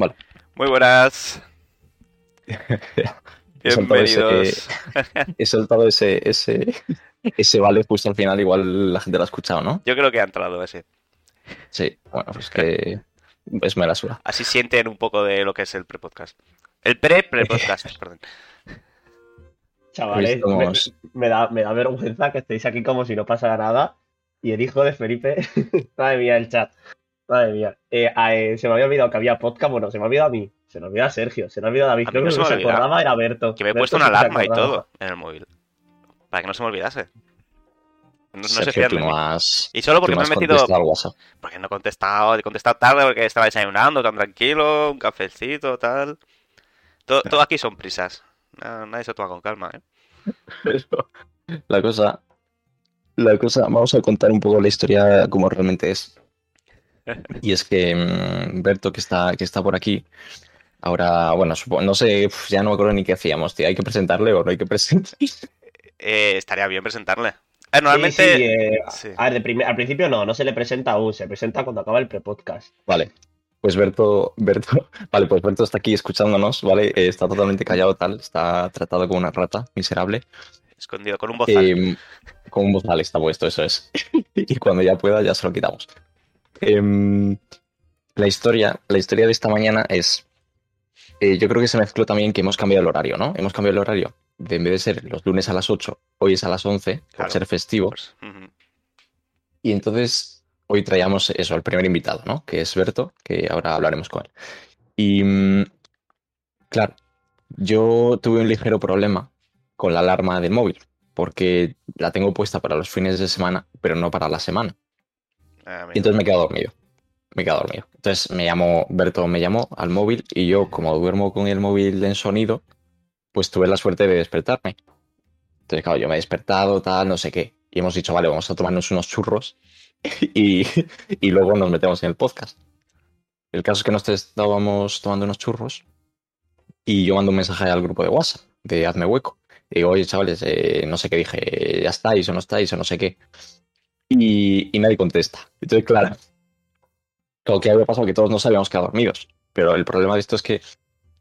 Vale. Muy buenas. He soltado ese- Bienvenidos. He soltado ese, ese, ese vale justo al final, igual la gente lo ha escuchado, ¿no? Yo creo que ha entrado ese. Sí, bueno, pues que es mera sura. Así sienten un poco de lo que es el pre-podcast. El pre-pre-podcast, perdón. Chavales, estamos- me, me da, me da vergüenza que estéis aquí como si no pasara nada. Y el hijo de Felipe. Madre mía, el chat. Madre mía. Eh, eh, se me había olvidado que había podcast. Bueno, se me ha olvidado a mí. Se me olvidado a Sergio. Se me ha olvidado a David. A Creo no que se no me se olvida. acordaba era Berto. Que me he Berto puesto una se alarma y todo en el móvil. Para que no se me olvidase. No, no se Sergio, de no has, Y solo porque no me he metido. Porque no he contestado. He contestado tarde porque estaba desayunando tan tranquilo. Un cafecito, tal. Todo, todo aquí son prisas. Na- Nadie se toma con calma, ¿eh? Pero la cosa, la cosa, vamos a contar un poco la historia como realmente es. Y es que mm, Berto, que está, que está por aquí, ahora, bueno, no sé, uf, ya no me acuerdo ni qué hacíamos, tío. ¿Hay que presentarle o no hay que presentarle? Eh, estaría bien presentarle. Eh, normalmente. sí, eh, sí. A ver, al principio no, no se le presenta aún. Se presenta cuando acaba el pre-podcast. Vale, pues Berto, Berto, vale, pues Berto está aquí escuchándonos, ¿vale? Está totalmente callado, tal, está tratado como una rata miserable. Escondido con un bozal. Eh, con un bozal está puesto, eso es. y cuando ya pueda, ya se lo quitamos. Em, la historia, la historia de esta mañana es. eh, yo creo que se mezcló también que hemos cambiado el horario, ¿no? Hemos cambiado el horario. De, en vez de ser los lunes a las 8, hoy es a las 11, por Claro. ser festivo. Pues, ujú. Y entonces hoy traíamos eso, el primer invitado, ¿no? Que es Berto, que ahora hablaremos con él. Y mm, claro, yo tuve un ligero problema con la alarma del móvil, porque la tengo puesta para los fines de semana, pero no para la semana. Ah. Y entonces me he quedado dormido. Me he quedado dormido. Entonces me llamó, Berto me llamó al móvil y yo, como duermo con el móvil en sonido, pues tuve la suerte de despertarme. Entonces, claro, yo me he despertado, tal, no sé qué. Y hemos dicho, vale, vamos a tomarnos unos churros y, y luego nos metemos en el podcast. El caso es que nos estábamos tomando unos churros y yo mando un mensaje al grupo de WhatsApp de Hazme Hueco. Y digo, oye, chavales, eh, no sé qué dije, ya estáis o no estáis o no sé qué. Y, y nadie contesta. Entonces, claro, lo que había pasado que todos nos habíamos quedado dormidos. Pero el problema de esto es que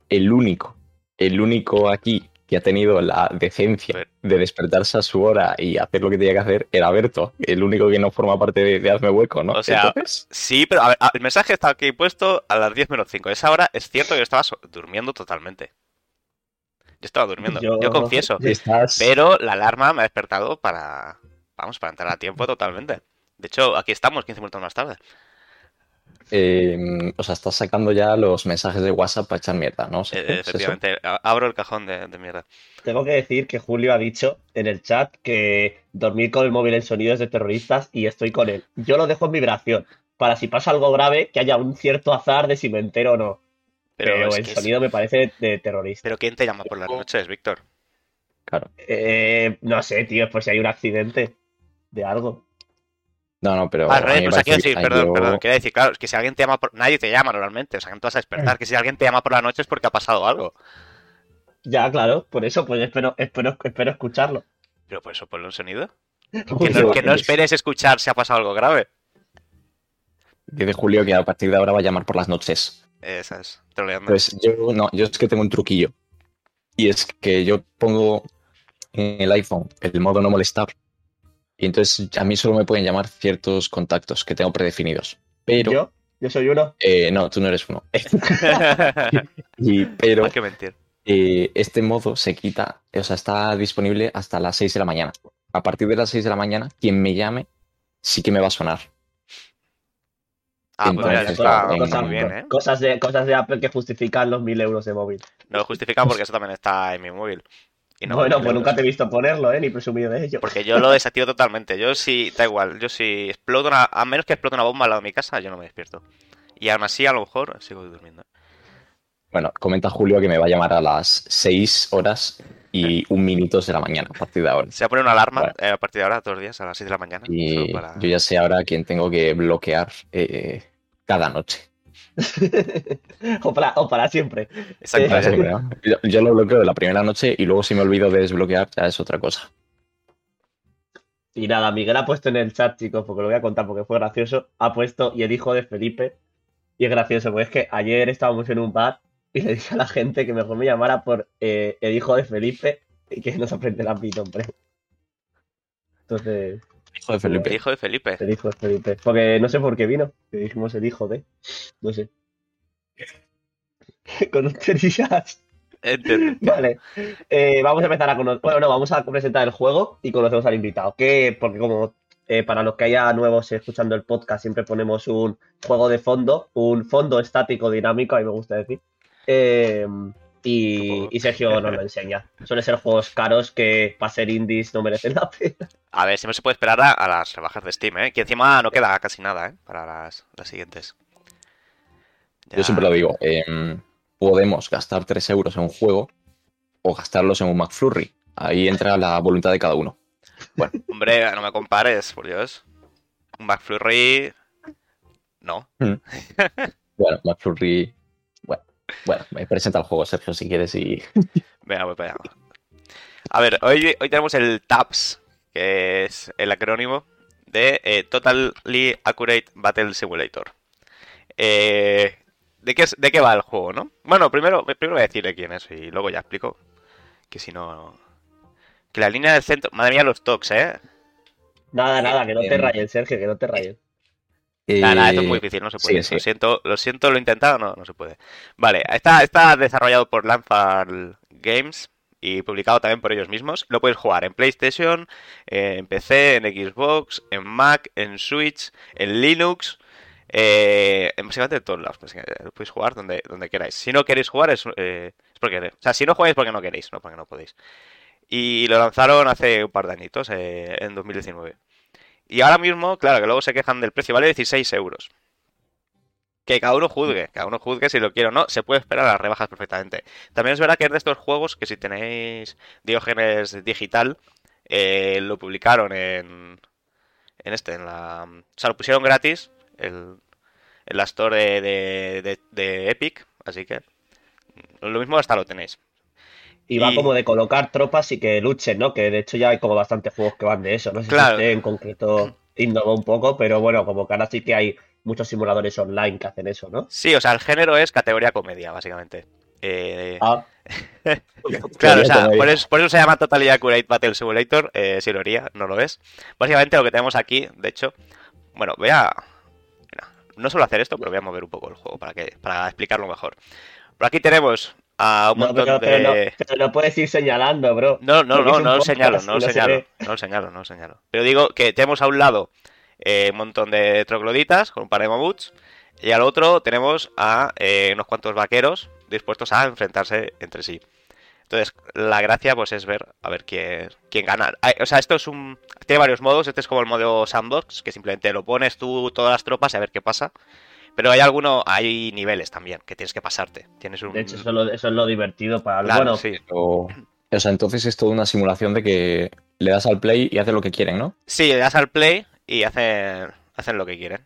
el único, el único aquí que ha tenido la decencia de despertarse a su hora y hacer lo que tenía que hacer era Berto, el único que no forma parte de, de Hazme Hueco, ¿no? O sea, Entonces, Sí, pero a ver, a- el mensaje está aquí puesto a las 10 menos 5. Esa hora es cierto que yo estaba durmiendo totalmente. Yo estaba durmiendo, yo, Yo- confieso. estás... Pero la alarma me ha despertado para. Vamos, para entrar a tiempo totalmente. De hecho, aquí estamos 15 minutos más tarde. eh, o sea, estás sacando ya los mensajes de WhatsApp para echar mierda, ¿no? Eh, ¿es efectivamente, a- abro el cajón de, de mierda. Tengo que decir que Julio ha dicho en el chat que dormir con el móvil en sonido es de terroristas y estoy con él. Yo lo dejo en vibración para si pasa algo grave que haya un cierto azar de si me entero o no. Pero, Pero, el es- sonido me parece de terrorista. ¿Pero quién te llama por las noches, Víctor? Claro. Eh, no sé, tío, es por si hay un accidente de algo. No, no, pero... Al a revés, mí me o sea, quiero parece decir, que perdón, yo- perdón, quería decir, claro, es que si alguien te llama por... Nadie te llama normalmente, o sea, que no te vas a despertar, que si alguien te llama por la noche es porque ha pasado algo. Ya, claro, por eso, pues espero, espero, espero escucharlo. Pero por eso ponle un sonido. Que Pues no, yo- que no esperes escuchar si ha pasado algo grave. Dice Julio que a partir de ahora va a llamar por las noches. Esa es, troleando. Pues yo no, yo es que tengo un truquillo. Y es que yo pongo en el iPhone el modo no molestar. Y entonces a mí solo me pueden llamar ciertos contactos que tengo predefinidos. Pero ¿Yo? ¿Yo soy uno? eh, no, tú no eres uno. Y, pero Hay que mentir. eh, este modo se quita, o sea, está disponible hasta las 6 de la mañana. A partir de las 6 de la mañana, quien me llame sí que me va a sonar. Ah, pues mira, Entonces, está muy cosas- bien, ¿eh? Cosas de, cosas de Apple que justifican los mil euros de móvil. No lo justifica porque eso también está en mi móvil. Y no bueno, pues nunca te he visto ponerlo, ¿eh? Ni presumido de ello. Porque yo lo desactivo totalmente. Yo sí, da igual. Yo sí exploto una. A menos que explote una bomba al lado de mi casa, yo no me despierto. Y aún así, a lo mejor sigo durmiendo. Bueno, comenta Julio que me va a llamar a las 6 horas y un minutos de la mañana a partir de ahora. Se va a poner una alarma Bueno. eh, a partir de ahora, todos los días, a las 6 de la mañana. Y para- yo ya sé ahora quién tengo que bloquear eh, cada noche. o, para, o para siempre. Exacto. Para ya- siempre, ¿no? Yo, yo lo bloqueo la primera noche y luego si me olvido de desbloquear ya es otra cosa. Y nada, Miguel ha puesto en el chat, chicos, porque lo voy a contar porque fue gracioso. Ha puesto, y el hijo de Felipe, Y es gracioso, pues es que ayer estábamos en un bar y le dije a la gente que mejor me llamara por eh, el hijo de Felipe y que no se aprenderá mi nombre. Entonces, Hijo de El Felipe. hijo de Felipe. el hijo de Felipe. Porque no sé por qué vino, que dijimos el hijo de. No sé. Con. Entiendo. Vale. Eh, vamos a empezar a conocer. Bueno, no, vamos a presentar el juego y conocemos al invitado. Que, porque como eh, para los que haya nuevos escuchando el podcast, siempre ponemos un juego de fondo, un fondo estático dinámico, a mí me gusta decir. Eh, y, y Sergio nos lo enseña. Suelen ser juegos caros que para ser indies no merecen la pena. A ver, siempre se puede esperar a, a las rebajas de Steam, ¿eh? Que encima no queda casi nada, ¿eh? Para las, las siguientes. Ya- Yo siempre lo digo. em, podemos gastar 3 euros en un juego o gastarlos en un McFlurry. Ahí entra la voluntad de cada uno. Hombre, no me compares, por Dios. Un McFlurry... No. Bueno, McFlurry. Bueno, me presenta el juego, Sergio, si quieres. Y Venga, voy para allá. A ver, hoy, hoy tenemos el TAPS, que es el acrónimo de eh, Totally Accurate Battle Simulator. Eh, ¿de, qué es- ¿De qué va el juego, no? Bueno, primero, primero voy a decirle quién es y luego ya explico. Que si no... Que la línea del centro... Madre mía, los tocs, ¿eh? Nada, nada, que no te Em, rayen, Sergio, que no te rayen. Nada, esto es muy eh, difícil, no se puede. sí, sí. Lo siento, lo siento, lo he intentado, no, no se puede. Vale, está, está desarrollado por Lanfar Games y publicado también por ellos mismos. Lo puedes jugar en PlayStation, eh, en PC, en Xbox, en Mac, en Switch, en Linux, eh, en básicamente en todos lados. eh, Lo podéis jugar donde, donde queráis. Si no queréis jugar es, eh, es porque... O sea, si no jugáis es porque no queréis, no porque no podéis. Y lo lanzaron hace un par de añitos, eh, en 2019. Y ahora mismo, claro, que luego se quejan del precio, vale 16 euros. Que cada uno juzgue, cada uno juzgue si lo quiere o no, se puede esperar a las rebajas perfectamente. También es verdad que es de estos juegos que si tenéis Diógenes digital, eh, lo publicaron en, en este, en la... O sea, lo pusieron gratis el, en la store de, de, de- de Epic, así que lo mismo hasta lo tenéis. Y va como de colocar tropas y que luchen, ¿no? Que de hecho ya hay como bastantes juegos que van de eso. No sé Claro. si este en concreto innovó un poco, pero bueno, como que ahora sí que hay muchos simuladores online que hacen eso, ¿no? Sí, o sea, el género es categoría comedia, básicamente. Eh, Ah, Claro, o sea, por eso, por eso se llama Totally Accurate Battle Simulator, eh, si lo haría, no lo es. Básicamente lo que tenemos aquí, de hecho, bueno, voy a... mira, no suelo hacer esto, pero voy a mover un poco el juego para, que, para explicarlo mejor. Por aquí tenemos a un no, montón pero, de... pero no, pero no puedes ir señalando, bro. No, no, no, no lo señalo, no lo señalo, no lo señalo, no lo señalo. Pero digo que tenemos a un lado eh, un montón de trogloditas con un par de mamuts y al otro tenemos a eh, unos cuantos vaqueros dispuestos a enfrentarse entre sí. Entonces, la gracia pues es ver a ver quién, quién gana. O sea, esto es un... Tiene varios modos, este es como el modo sandbox, que simplemente lo pones tú todas las tropas y a ver qué pasa. Pero hay alguno, hay niveles también que tienes que pasarte. Tienes un... De hecho, eso es lo, eso es lo divertido para Claro, Bueno, sí. o, o sea, entonces es toda una simulación de que le das al play y hace lo que quieren, ¿no? Sí, le das al play y hacen, hacen lo que quieren,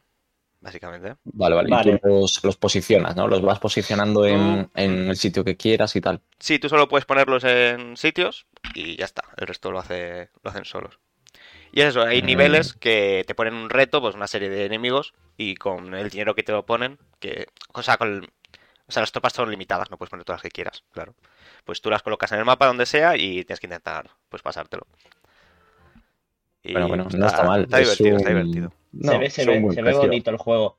básicamente. Vale, vale. Vale. Y tú los, los posicionas, ¿no? Los vas posicionando en, Mm. en el sitio que quieras y tal. Sí, tú solo puedes ponerlos en sitios y ya está. El resto lo hace, lo hacen solos. Y es eso, hay Mm. niveles que te ponen un reto, pues una serie de enemigos, y con el dinero que te lo ponen, que. O sea, con, o sea, las tropas son limitadas, no puedes poner todas las que quieras, claro. Pues tú las colocas en el mapa donde sea y tienes que intentar, pues, pasártelo. Y Bueno, bueno, no está mal. Está es divertido, está divertido. No, se ve, se ve, se ve bonito el juego.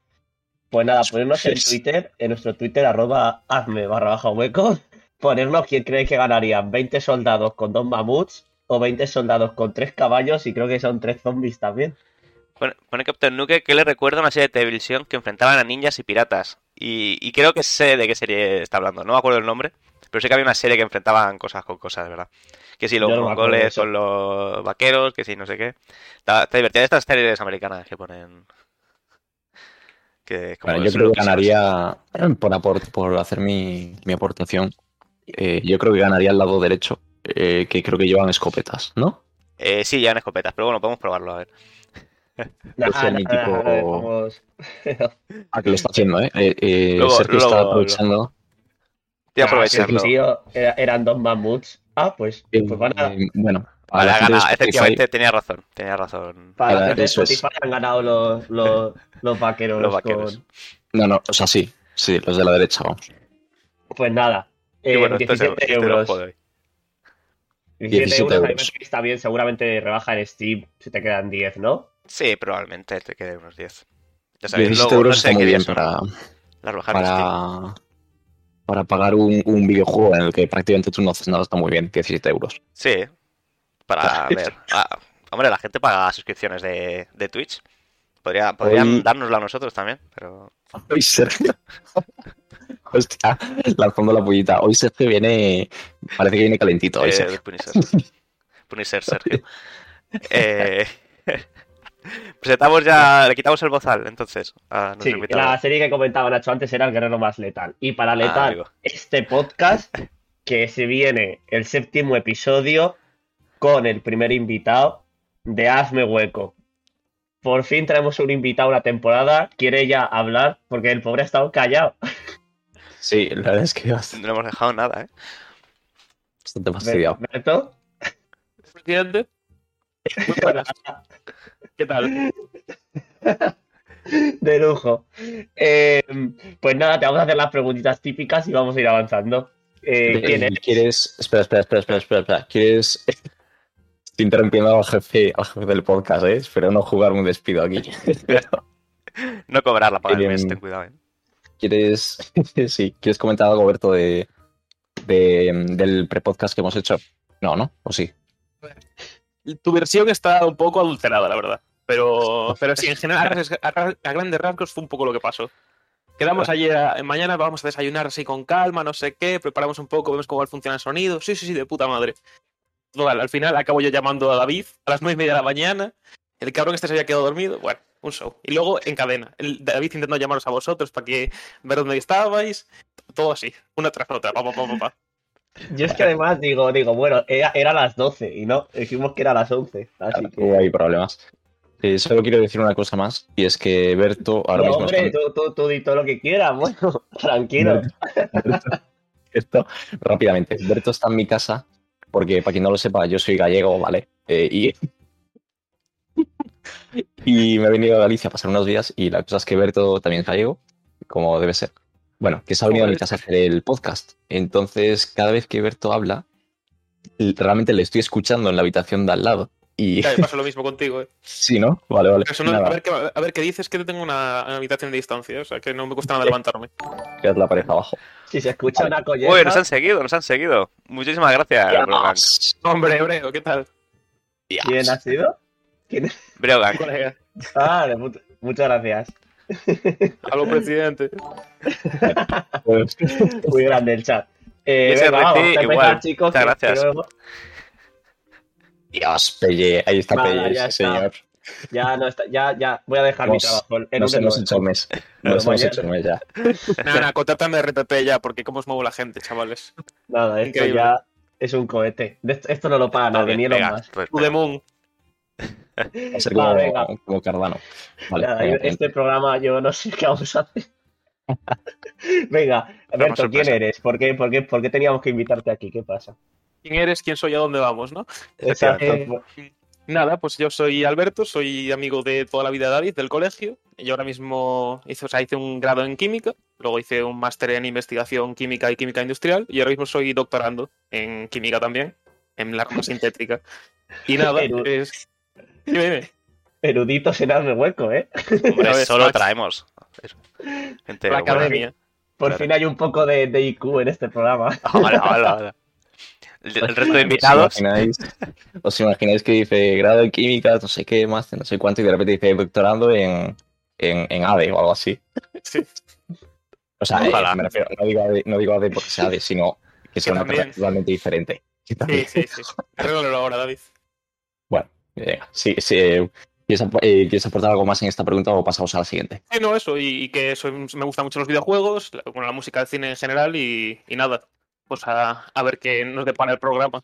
Pues nada, ponernos en Sí. Twitter, en nuestro Twitter, arroba hazme barra baja hueco, ponernos quién cree que ganarían, 20 soldados con dos mamuts o 20 soldados con tres caballos y creo que son tres zombies también. Pone, pone Captain Nuke que le recuerda una serie de televisión que enfrentaban a ninjas y piratas. Y, y creo que sé de qué serie está hablando. No me acuerdo el nombre, pero sé que había una serie que enfrentaban cosas con cosas, ¿verdad? Que si los no mongoles eso. con los vaqueros, que si no sé qué. Está, está divertida. Estas series americanas que ponen... Que como Bueno, yo son creo que ganaría, por, aport- por hacer mi, mi aportación, eh, yo creo que ganaría el lado derecho, eh, que creo que llevan escopetas, ¿no? Eh, sí, llevan escopetas, pero bueno, podemos probarlo a ver. Nah, nah, mítico- nah. Ah, que lo está haciendo, ¿eh? eh, eh, Luego- Sergio está luego- aprovechando. Estoy Ah, aprovechando. sí, tío, era- eran dos mamuts. Ah, pues, Eh, pues van a, eh, bueno, a la. Spotify, Efectivamente, tenía razón. Tenía razón. para gente de eso es. Spotify han ganado los, los, los vaqueros. Los vaqueros. con- No, no, o sea, sí. Sí, los de la derecha, vamos. Pues nada. Eh, bueno, esto es el- 17 este es el euros. Juego de hoy. 17 17 euros, euros. está bien. Seguramente rebaja en Steam si te quedan 10, ¿no? Sí, probablemente te quede unos 10. Ya sabéis, 17 luego no euros sé está muy bien para, Steam. para, para pagar un, un videojuego en el que prácticamente tú no haces nada, está muy bien, 17 euros. Sí, para ver. Ah, hombre, la gente paga suscripciones de, de Twitch. Podría, podrían Hoy- dárnosla a nosotros también, pero Hoy Sergio. Hostia, lanzando la pollita. Hoy Sergio viene. Parece que viene calentito. Hoy eh, Sergio. de Punisher. Punisher Sergio. Eh, presentamos ya, le quitamos el bozal, entonces, a Sí, invitado. la serie que comentaba Nacho antes era El Guerrero Más Letal. Y para Ah, Letal, este podcast, que se viene el séptimo episodio con el primer invitado de Hazme Hueco. Por fin traemos un invitado a una temporada. Quiere ya hablar porque el pobre ha estado callado. Sí, la verdad es que bastante No hemos dejado nada, ¿eh? fastidiado. ¿Berto? presidente. Muy buenas. ¿Qué tal? De lujo. Eh, pues nada, te vamos a hacer las preguntitas típicas y vamos a ir avanzando. Eh, ¿Quién Eh, es? ¿Quieres. Espera, espera, espera, espera, espera. espera. ¿Quieres. Estoy interrumpiendo al jefe, al jefe del podcast, ¿eh? Espero no jugar un despido aquí. No cobrar la paga del Em, mes, ten cuidado, ¿eh? ¿Quieres. sí, ¿quieres comentar algo, Berto, de, de- del prepodcast que hemos hecho? No, ¿no? ¿O sí? Tu versión está un poco adulterada, la verdad. Pero, pero sí, en general, a, grandes rasgos fue un poco lo que pasó. Quedamos ayer, mañana vamos a desayunar así con calma, no sé qué, preparamos un poco, vemos cómo va a funcionar el sonido. Sí, sí, sí, de puta madre. Total, al final acabo yo llamando a David a las nueve y media de la mañana. El cabrón este se había quedado dormido. Bueno, un show. Y luego en cadena. El David intentando llamaros a vosotros para que ver dónde estabais. Todo así, una tras otra. Pa, pa, pa, pa, pa. Yo es que además digo, digo, bueno, era, era a las 12 y no, dijimos que era a las 11. Así que. Ahí problemas. Eh, solo quiero decir una cosa más, y es que Berto ahora No, mismo hombre, está... tú, tú, tú di todo lo que quieras, bueno, tranquilo. Berto, rápidamente, Berto está en mi casa, porque para quien no lo sepa, yo soy gallego, ¿vale? Eh, y... y me he venido a Galicia a pasar unos días, y la cosa es que Berto también es gallego, como debe ser. Bueno, que se ha venido a mi casa a hacer el podcast. Entonces, cada vez que Berto habla, realmente le estoy escuchando en la habitación de al lado. Y pasa lo mismo contigo, eh. sí, ¿no? Vale, vale. Eso no- Nada, a, ver qué, a ver qué dices, que tengo una, una habitación de distancia, o sea que no me cuesta nada levantarme. quedad la pared abajo. Si se escucha una colleja. Uy, nos han seguido, nos han seguido. Muchísimas gracias. Hombre, Hebreo, ¿qué tal? ¿Quién ha sido? ¿Quién? Brogan. Colega. Ah, muchas gracias. Aló, presidente. Pues, Muy grande el chat. Eh, Ese venga, vamos a Reci, empezar, igual. chicos. Muchas gracias. que luego- Dios, Pelle, ahí está Vale, Pelle, está. señor. ya, no está, ya, ya, voy a dejar mi trabajo. En Nos hemos hecho un mes. Pero Nos hemos hecho un mes ya. Nada, nada, contrátame de RTP ya, porque cómo os muevo la gente, chavales. Nada, esto Increíble. ya es un cohete. Esto, no lo paga nadie, ni Venga, Musk. pues, moon. Va a ser como, venga. como Cardano. Vale, Nada, venga, yo- este programa yo no sé qué vamos a hacer. Venga, Berto, ¿quién eres? ¿Por qué, por, qué, ¿Por qué teníamos que invitarte aquí? ¿Qué pasa? ¿Quién eres? ¿Quién soy? ¿A dónde vamos, no? Exacto. Eh, Nada, pues yo soy Alberto, soy amigo de toda la vida de David, del colegio. Yo ahora mismo hice, o sea, hice un grado en química, luego hice un máster en investigación química y química industrial, y ahora mismo soy doctorando en química también, en la rama sintética. Y nada, es... Dime, dime. Eruditos en hazme hueco, ¿eh? Hombre, solo traemos. Gente. Por Claro. fin hay un poco de, de IQ en este programa. Hola, hola, hola. El, el resto de ¿Os invitados. imagináis, os imagináis que dice grado en química, no sé qué más, no sé cuánto, y de repente dice doctorando en, en, en ADE o algo así? Sí. O sea, eh, me refiero, no digo, ADE, no digo ADE porque sea ADE, sino que sea Que una cosa totalmente diferente. Sí, sí, sí. Arréglalo ahora, David. Venga, sí, sí, eh, ¿quieres, ap- eh, ¿quieres aportar algo más en esta pregunta o pasamos a la siguiente? Sí, no, eso, y, y que soy- me gustan mucho los videojuegos, la, bueno, la música del cine en general, y, y nada. Pues a, a ver qué nos depara el programa.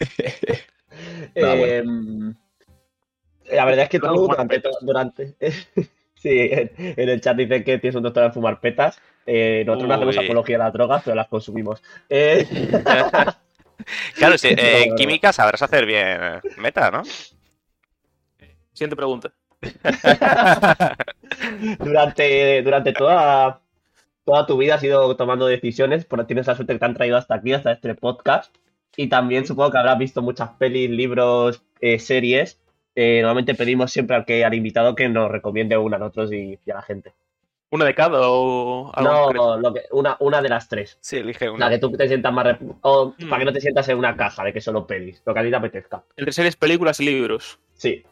Nada, Eh, la verdad es que tú durante, durante sí, en, el chat dice que tienes un doctorado en fumar petas. Eh, nosotros no hacemos apología a las drogas, pero las consumimos. Eh, Claro, sí, eh, en no. química sabrás hacer bien eh, meta, ¿no? Siguiente pregunta. durante, durante toda, toda tu vida has ido tomando decisiones, porque tienes la suerte que te han traído hasta aquí, hasta este podcast. Y también supongo que habrás visto muchas pelis, libros, eh, series. Eh, normalmente pedimos siempre al, que, al invitado que nos recomiende una a nosotros y, y a la gente. ¿Una de cada o algo No, lo que, una, una de las tres. Sí, elige La una. que tú te sientas más... rep- O Mm. para que no te sientas en una caja de que solo pelis. Lo que a ti te apetezca. Entre series, películas y libros. Sí.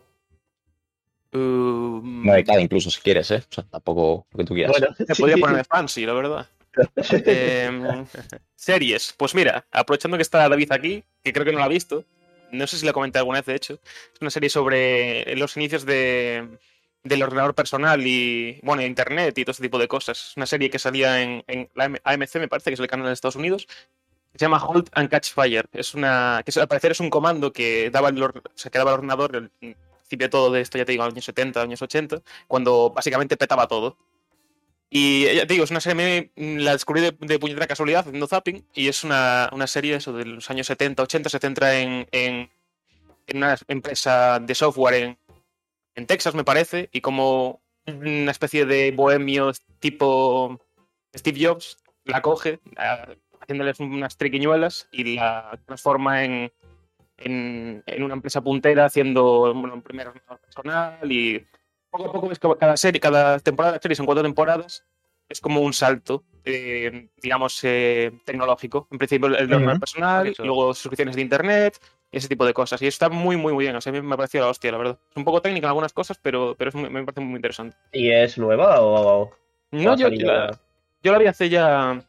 Um, Una de cada incluso, si quieres, ¿eh? O sea, tampoco lo que tú quieras. Bueno, Se sí. podría ponerme fancy, la verdad. Em, series. Pues mira, aprovechando que está David aquí, que creo que no la ha visto, no sé si la comenté alguna vez, de hecho, es una serie sobre los inicios de, del ordenador personal y, bueno, internet y todo ese tipo de cosas. Es una serie que salía en, en la AMC, me parece, que es el canal de Estados Unidos. Se llama Hold and Catch Fire. Es una, que al parecer es un comando que daba el, o sea, que daba el ordenador, el principio de todo de esto, ya te digo, años 70, años 80, cuando básicamente petaba todo. Y eh, ya te digo, es una serie, me- la descubrí de, de puñetera casualidad haciendo zapping y es una, una serie eso, de los años 70, 80, se centra en, en, en una empresa de software en, en Texas, me parece, y como una especie de bohemio tipo Steve Jobs la coge, a- haciéndoles unas triquiñuelas y la transforma en, en, en una empresa puntera haciendo bueno, un primer personal y poco a poco ves que cada serie, cada temporada de series son cuatro temporadas, es como un salto, eh, digamos, eh, tecnológico. En principio el ordenador Ujú. personal, Qué chulo. luego suscripciones de internet, ese tipo de cosas. Y está muy, muy, muy bien. O sea, a mí me ha parecido la hostia, la verdad. Es un poco técnica en algunas cosas, pero, pero es muy- me parece muy interesante. ¿Y es nueva o...? No, yo, la, yo la vi hace ya.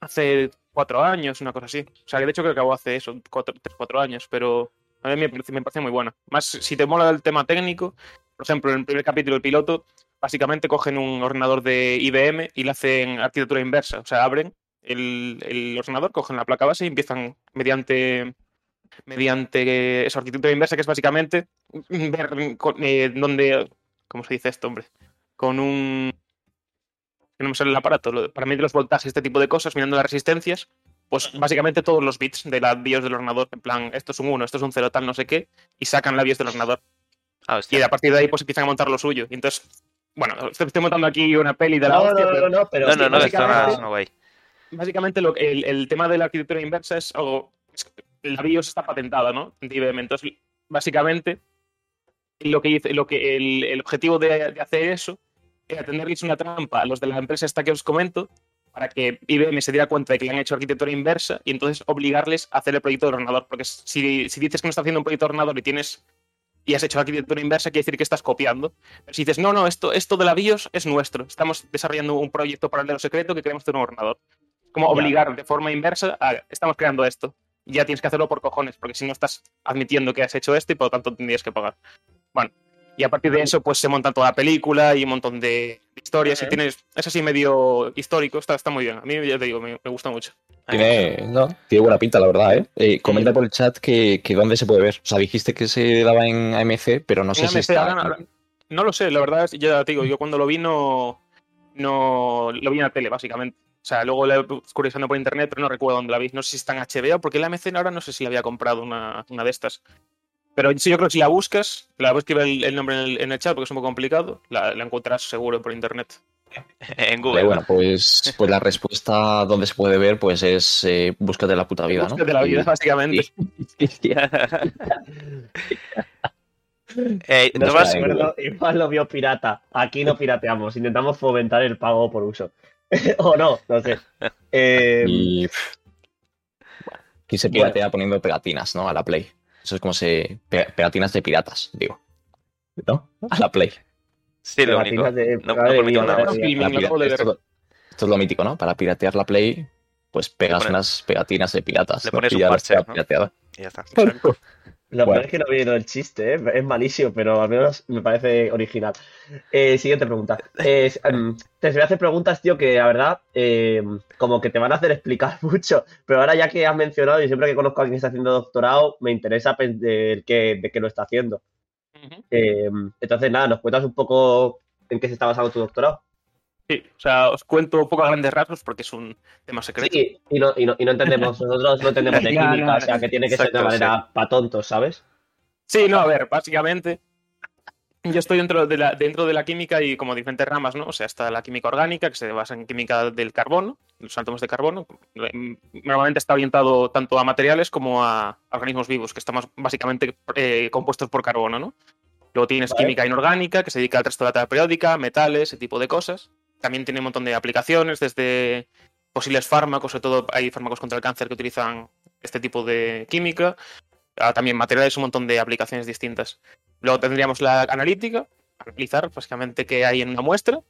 hace cuatro años, una cosa así. O sea, que de hecho creo que acabó hace eso, cuatro, tres, cuatro años, pero a mí me parece, me parece muy buena. Más si te mola el tema técnico, por ejemplo, en el primer capítulo, el piloto, básicamente cogen un ordenador de IBM y le hacen arquitectura inversa. O sea, abren el, el ordenador, cogen la placa base y empiezan mediante mediante esa arquitectura inversa, que es básicamente ver con- eh, dónde. ¿Cómo se dice esto, hombre? Con un. que no me sale el aparato. lo- Para medir los voltajes, este tipo de cosas, mirando las resistencias, pues básicamente todos los bits de la BIOS del ordenador, en plan, esto es un 1, esto es un 0, tal, no sé qué, y sacan la BIOS del ordenador. Ah, Y a partir de ahí, pues empiezan a montar lo suyo. Y entonces, bueno, estoy montando aquí una peli de la No, hostia, no, pero no, no, pero No, no, no, no no guay. básicamente lo, el, el tema de la arquitectura inversa es algo. La BIOS está patentada, ¿no? Entonces, básicamente, lo que, dice- lo que el, el objetivo de, de hacer eso era tenderles una trampa a los de la empresa esta que os comento para que IBM se diera cuenta de que le han hecho arquitectura inversa y entonces obligarles a hacer el proyecto de ordenador. Porque si, si dices que no estás haciendo un proyecto de ordenador y tienes y has hecho arquitectura inversa, quiere decir que estás copiando. Pero si dices, no, no, esto, esto de la BIOS es nuestro, estamos desarrollando un proyecto paralelo secreto que queremos hacer un ordenador. Como obligar de forma inversa a, estamos creando esto. Ya tienes que hacerlo por cojones, porque si no estás admitiendo que has hecho esto y por lo tanto tendrías que pagar. Bueno, y a partir de eso, pues se monta toda la película y un montón de historias. Y tienes, es así medio histórico, está, está muy bien. A mí, ya te digo, me, me gusta mucho. Tiene, no, tiene buena pinta, la verdad, ¿eh? Eh, comenta por el chat que, que dónde se puede ver. O sea, dijiste que se daba en AMC, pero no sé si está... ahora no, no lo sé, la verdad, es- ya te digo, yo cuando lo vi no, no lo vi en la tele, básicamente. O sea, luego la he curiosando por internet, pero no recuerdo dónde la vi. No sé si está en HBO, porque la MC ahora no sé si la había comprado una, una de estas. Pero sí, yo creo que si la buscas, la voy a escribir el, el nombre en el, en el chat porque es un poco complicado, la, la encontrarás seguro por internet. En Google. bueno, pues, pues la respuesta donde se puede ver, pues es eh, búscate la puta vida, ¿no? Búscate la vida, Y- básicamente. Eh, No ¿tú sé, vas- eh. Igual lo vio pirata. Aquí no pirateamos, intentamos fomentar el pago por uso. o no, no sé. Eh, Y. pff, bueno, aquí se Bueno. piratea poniendo pegatinas, ¿no? A la Play. Eso es como se. pe- Pegatinas de piratas, digo. ¿No? A la Play. Sí, lo único. de- No- mía, nada más. esto, esto es lo mítico, ¿no? Para piratear la Play, pues pegas pones- unas pegatinas de piratas. le ¿no? pones un parche, está ¿no? pirateada. Y ya está. Lo Bueno. peor es que no he oído el chiste, ¿eh? es malísimo, pero al menos me parece original. Eh, siguiente pregunta. Es, em, te voy a hacer preguntas, tío, que la verdad, em, como que te van a hacer explicar mucho, pero ahora ya que has mencionado y siempre que conozco a alguien que está haciendo doctorado, me interesa de qué de qué lo está haciendo. Em, entonces, nada, ¿nos cuentas un poco en qué se está basando tu doctorado? Sí, o sea, os cuento un poco a grandes rasgos porque es un tema secreto. Sí, y no, y no, y no entendemos, nosotros no entendemos de química, no, o sea, que tiene que ser de manera pa' tontos, ¿sabes? Sí, no, a ver, básicamente yo estoy dentro de, la, dentro de la química y como diferentes ramas, ¿no? O sea, está la química orgánica, que se basa en química del carbono, los átomos de carbono. Normalmente está orientado tanto a materiales como a organismos vivos, que estamos básicamente eh, compuestos por carbono, ¿no? Luego tienes Vale. química inorgánica, que se dedica al resto de la tabla periódica, metales, ese tipo de cosas. También tiene un montón de aplicaciones, desde posibles fármacos, sobre todo hay fármacos contra el cáncer que utilizan este tipo de química. También materiales, un montón de aplicaciones distintas. Luego tendríamos la analítica, analizar básicamente qué hay en una muestra.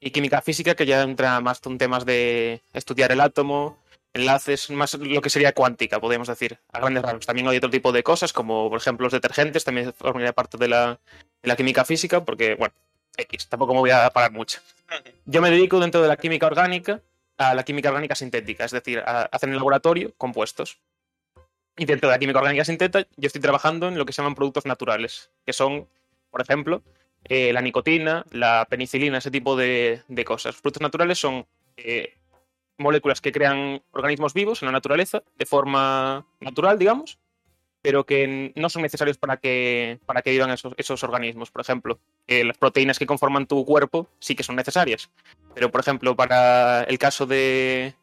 Y química física, que ya entra más en temas de estudiar el átomo, enlaces, más lo que sería cuántica, podríamos decir, a grandes rasgos. También hay otro tipo de cosas, como por ejemplo los detergentes, también formaría parte de la, de la química física, porque, bueno, X, tampoco me voy a parar mucho. Yo me dedico dentro de la química orgánica a la química orgánica sintética, es decir, a hacer en el laboratorio compuestos. Y dentro de la química orgánica sintética, yo estoy trabajando en lo que se llaman productos naturales, que son, por ejemplo, eh, la nicotina, la penicilina, ese tipo de, de cosas. Los productos naturales son eh, moléculas que crean organismos vivos en la naturaleza de forma natural, digamos, pero que no son necesarios para que, para que vivan esos, esos organismos. Por ejemplo, eh, las proteínas que conforman tu cuerpo sí que son necesarias, pero por ejemplo, para el caso de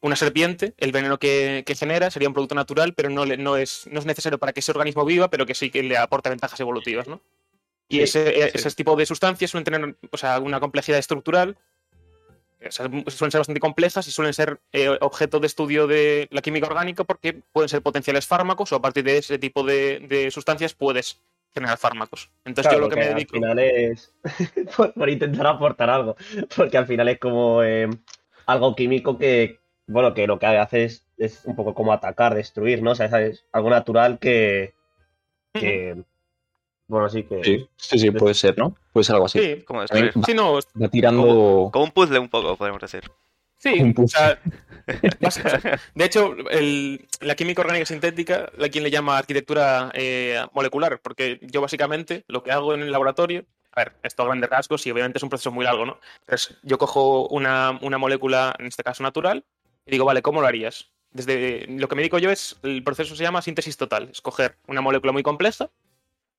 una serpiente, el veneno que, que genera sería un producto natural, pero no, le- no, es, no es necesario para que ese organismo viva, pero que sí que le aporta ventajas evolutivas, ¿no? Y ese, sí. ese tipo de sustancias suelen tener o sea, una complejidad estructural, o sea, suelen ser bastante complejas y suelen ser eh, objeto de estudio de la química orgánica porque pueden ser potenciales fármacos o a partir de ese tipo de, de sustancias puedes generar fármacos. Entonces Claro, yo lo que me dedico... Al final es por, por intentar aportar algo. Porque al final es como eh, algo químico que, bueno, que lo que hace es, es un poco como atacar, destruir, ¿no? O sea, es algo natural que. que bueno, sí que. Sí, sí, sí, puede ser, ¿no? Puede ser algo así. Sí, ¿Cómo destruir? sí, no, Va tirando. Como un puzzle un poco, podemos decir. sí. Un o sea, bas- o sea, de hecho, el- la química orgánica sintética, la quien le llama arquitectura eh, molecular, porque yo básicamente lo que hago en el laboratorio, a ver, esto a grandes rasgos y obviamente es un proceso muy largo, ¿no? Entonces, yo cojo una, una molécula, en este caso natural, y digo, vale, ¿cómo lo harías? Desde lo que me dedico yo es, el proceso se llama síntesis total, escoger una molécula muy compleja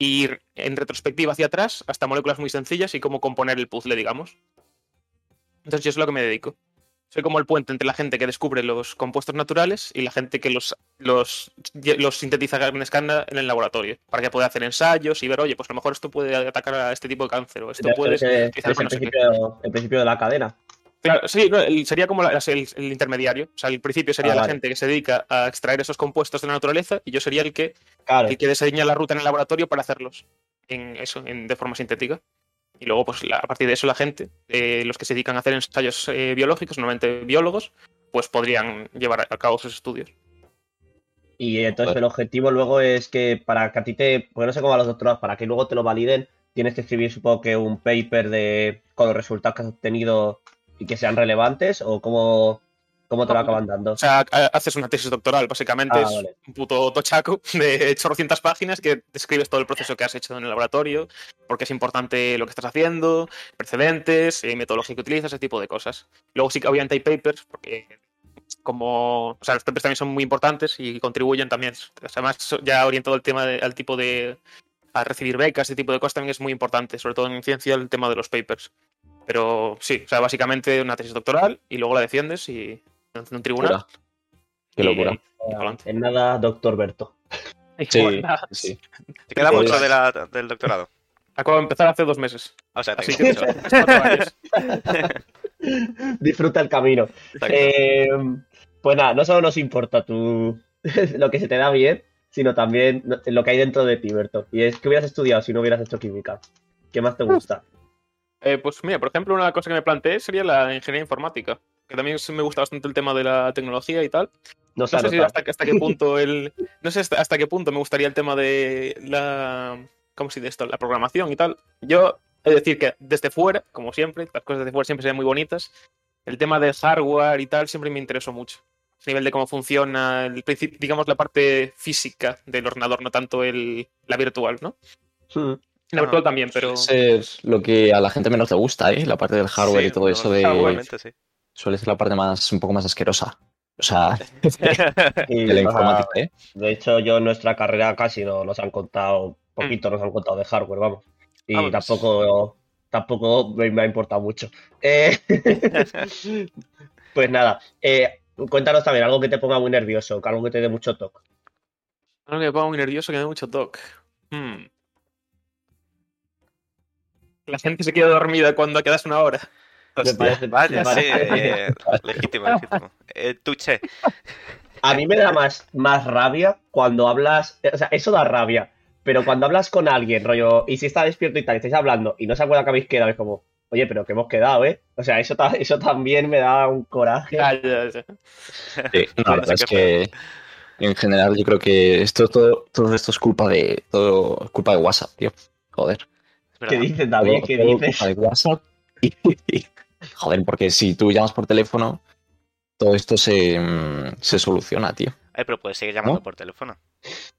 ir en retrospectiva hacia atrás hasta moléculas muy sencillas y cómo componer el puzzle, digamos. Entonces yo es lo que me dedico. Soy como el puente entre la gente que descubre los compuestos naturales y la gente que los, los, los sintetiza escala en el laboratorio, para que pueda hacer ensayos y ver, oye, pues a lo mejor esto puede atacar a este tipo de cáncer o esto puede... utilizar es el no principio, el principio de la cadena. Claro, sí, no, sería como la- el, el intermediario. O sea, el principio sería Ah, la vale. gente que se dedica a extraer esos compuestos de la naturaleza y yo sería el que, Claro. el que diseña la ruta en el laboratorio para hacerlos en eso, en, de forma sintética. Y luego, pues la- a partir de eso, la gente, eh, los que se dedican a hacer ensayos eh, biológicos, normalmente biólogos, pues podrían llevar a cabo sus estudios. Y entonces el objetivo luego es que para que a ti te. Porque no sé cómo van los doctorados, para que luego te lo validen, tienes que escribir, supongo que un paper de con los resultados que has obtenido y que sean relevantes, o cómo, cómo te lo acaban dando. O sea, ha- haces una tesis doctoral, básicamente Ah, es vale. un puto tochaco de chorrocientas páginas que describes todo el proceso que has hecho en el laboratorio, porque es importante lo que estás haciendo, precedentes, eh, metodología que utilizas, ese tipo de cosas. Luego sí que obviamente hay papers, porque como, o sea, los papers también son muy importantes y contribuyen también. Además, ya orientado al tema de- al tipo de a recibir becas, ese tipo de cosas también es muy importante, sobre todo en ciencia el tema de los papers. Pero sí, o sea, básicamente una tesis doctoral y luego la defiendes y en un tribunal. Qué locura. y adelante. En nada, doctor Berto. Sí, bueno, nada, sí. ¿Te queda mucho pues. de la- del doctorado? Acabo de empezar hace dos meses. O sea, te Así que mucho. cuatro años. Disfruta el camino. Eh, pues nada, no solo nos importa tu, lo que se te da bien, sino también lo que hay dentro de ti, Berto. Y es que hubieras estudiado si no hubieras hecho química. ¿Qué más te gusta? Eh, pues mira, por ejemplo, una cosa que me planteé sería la ingeniería informática. Que también sí me gusta bastante el tema de la tecnología y tal. No No sé si hasta, hasta qué punto el. No sé hasta, hasta qué punto me gustaría el tema de la. ¿Cómo se dice esto? La programación y tal. Yo de decir que desde fuera, como siempre, las cosas desde fuera siempre se ven muy bonitas. El tema del hardware y tal siempre me interesó mucho. A nivel de cómo funciona, el digamos, la parte física del ordenador, no tanto el, la virtual, ¿no? Mm. La Ajá. virtual también, pero. Suele ser lo que a la gente menos le gusta, ¿eh? La parte del hardware Sí, y todo no, eso de. Sí. Suele ser la parte más, un poco más asquerosa. O sea, Y, de la informática, ¿eh? de hecho, yo en nuestra carrera casi no nos han contado, poquito nos han contado de hardware, vamos. Y tampoco, tampoco me, me ha importado mucho. Eh, pues nada, eh, cuéntanos también algo que te ponga muy nervioso, algo que te dé mucho toque. Algo que me pongo muy nervioso, que me da mucho toque. Hmm. La gente se queda dormida cuando quedas una hora. Me Hostia. parece- Vaya, sí, eh, legítimo, legítimo. Eh, Tuche, A mí me da más, más rabia cuando hablas. O sea, eso da rabia. Pero cuando hablas con alguien, rollo, y si está despierto y tal, y estáis hablando y no se acuerda que habéis quedado, es como, oye, pero que hemos quedado, ¿eh? O sea, eso, ta- eso también me da un coraje. Sí, no, la verdad es que en general yo creo que esto todo, todo esto es culpa de todo es culpa de WhatsApp, tío. Joder. ¿Qué dices, David? ¿Qué dices? culpa de WhatsApp. Y, joder, porque si tú llamas por teléfono, todo esto se, mm, se soluciona, tío. Pero puedes seguir llamando ¿No? por teléfono.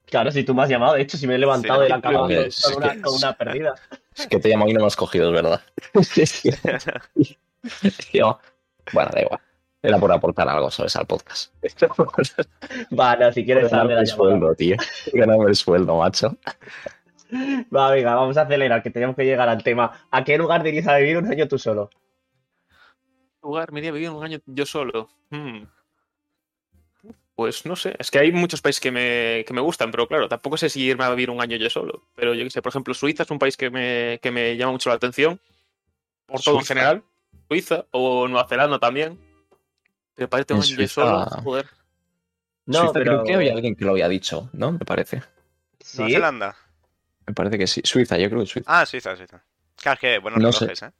Claro, si tú me has llamado, de hecho, si me he levantado Sí, de la cama creo con, que es- con una, con es- una perdida. Es que te llamo y no me has cogido, es verdad. Tío, bueno, da igual. Era por aportar algo, ¿sabes? Al podcast. Va, no, si quieres Ganarme darle el sueldo, tío. Ganarme el sueldo, macho. Va, venga, vamos a acelerar, que tenemos que llegar al tema. ¿A qué lugar dirías a vivir un año tú solo? lugar me iría a vivir un año yo solo? Hmm. Pues no sé, es que hay muchos países que me, que me gustan, pero claro, tampoco sé si irme a vivir un año yo solo. Pero yo qué sé, por ejemplo, Suiza es un país que me, que me llama mucho la atención, por todo en general. Suiza o Nueva Zelanda también. Pero parece un año yo solo, joder. No, Suiza pero. creo que había alguien que lo había dicho, ¿no? Me parece. ¿Nueva Zelanda? Me parece que sí. Suiza, yo creo que Suiza. Ah, Suiza, Suiza. Claro, es que buenos No sé. relojes, ¿eh?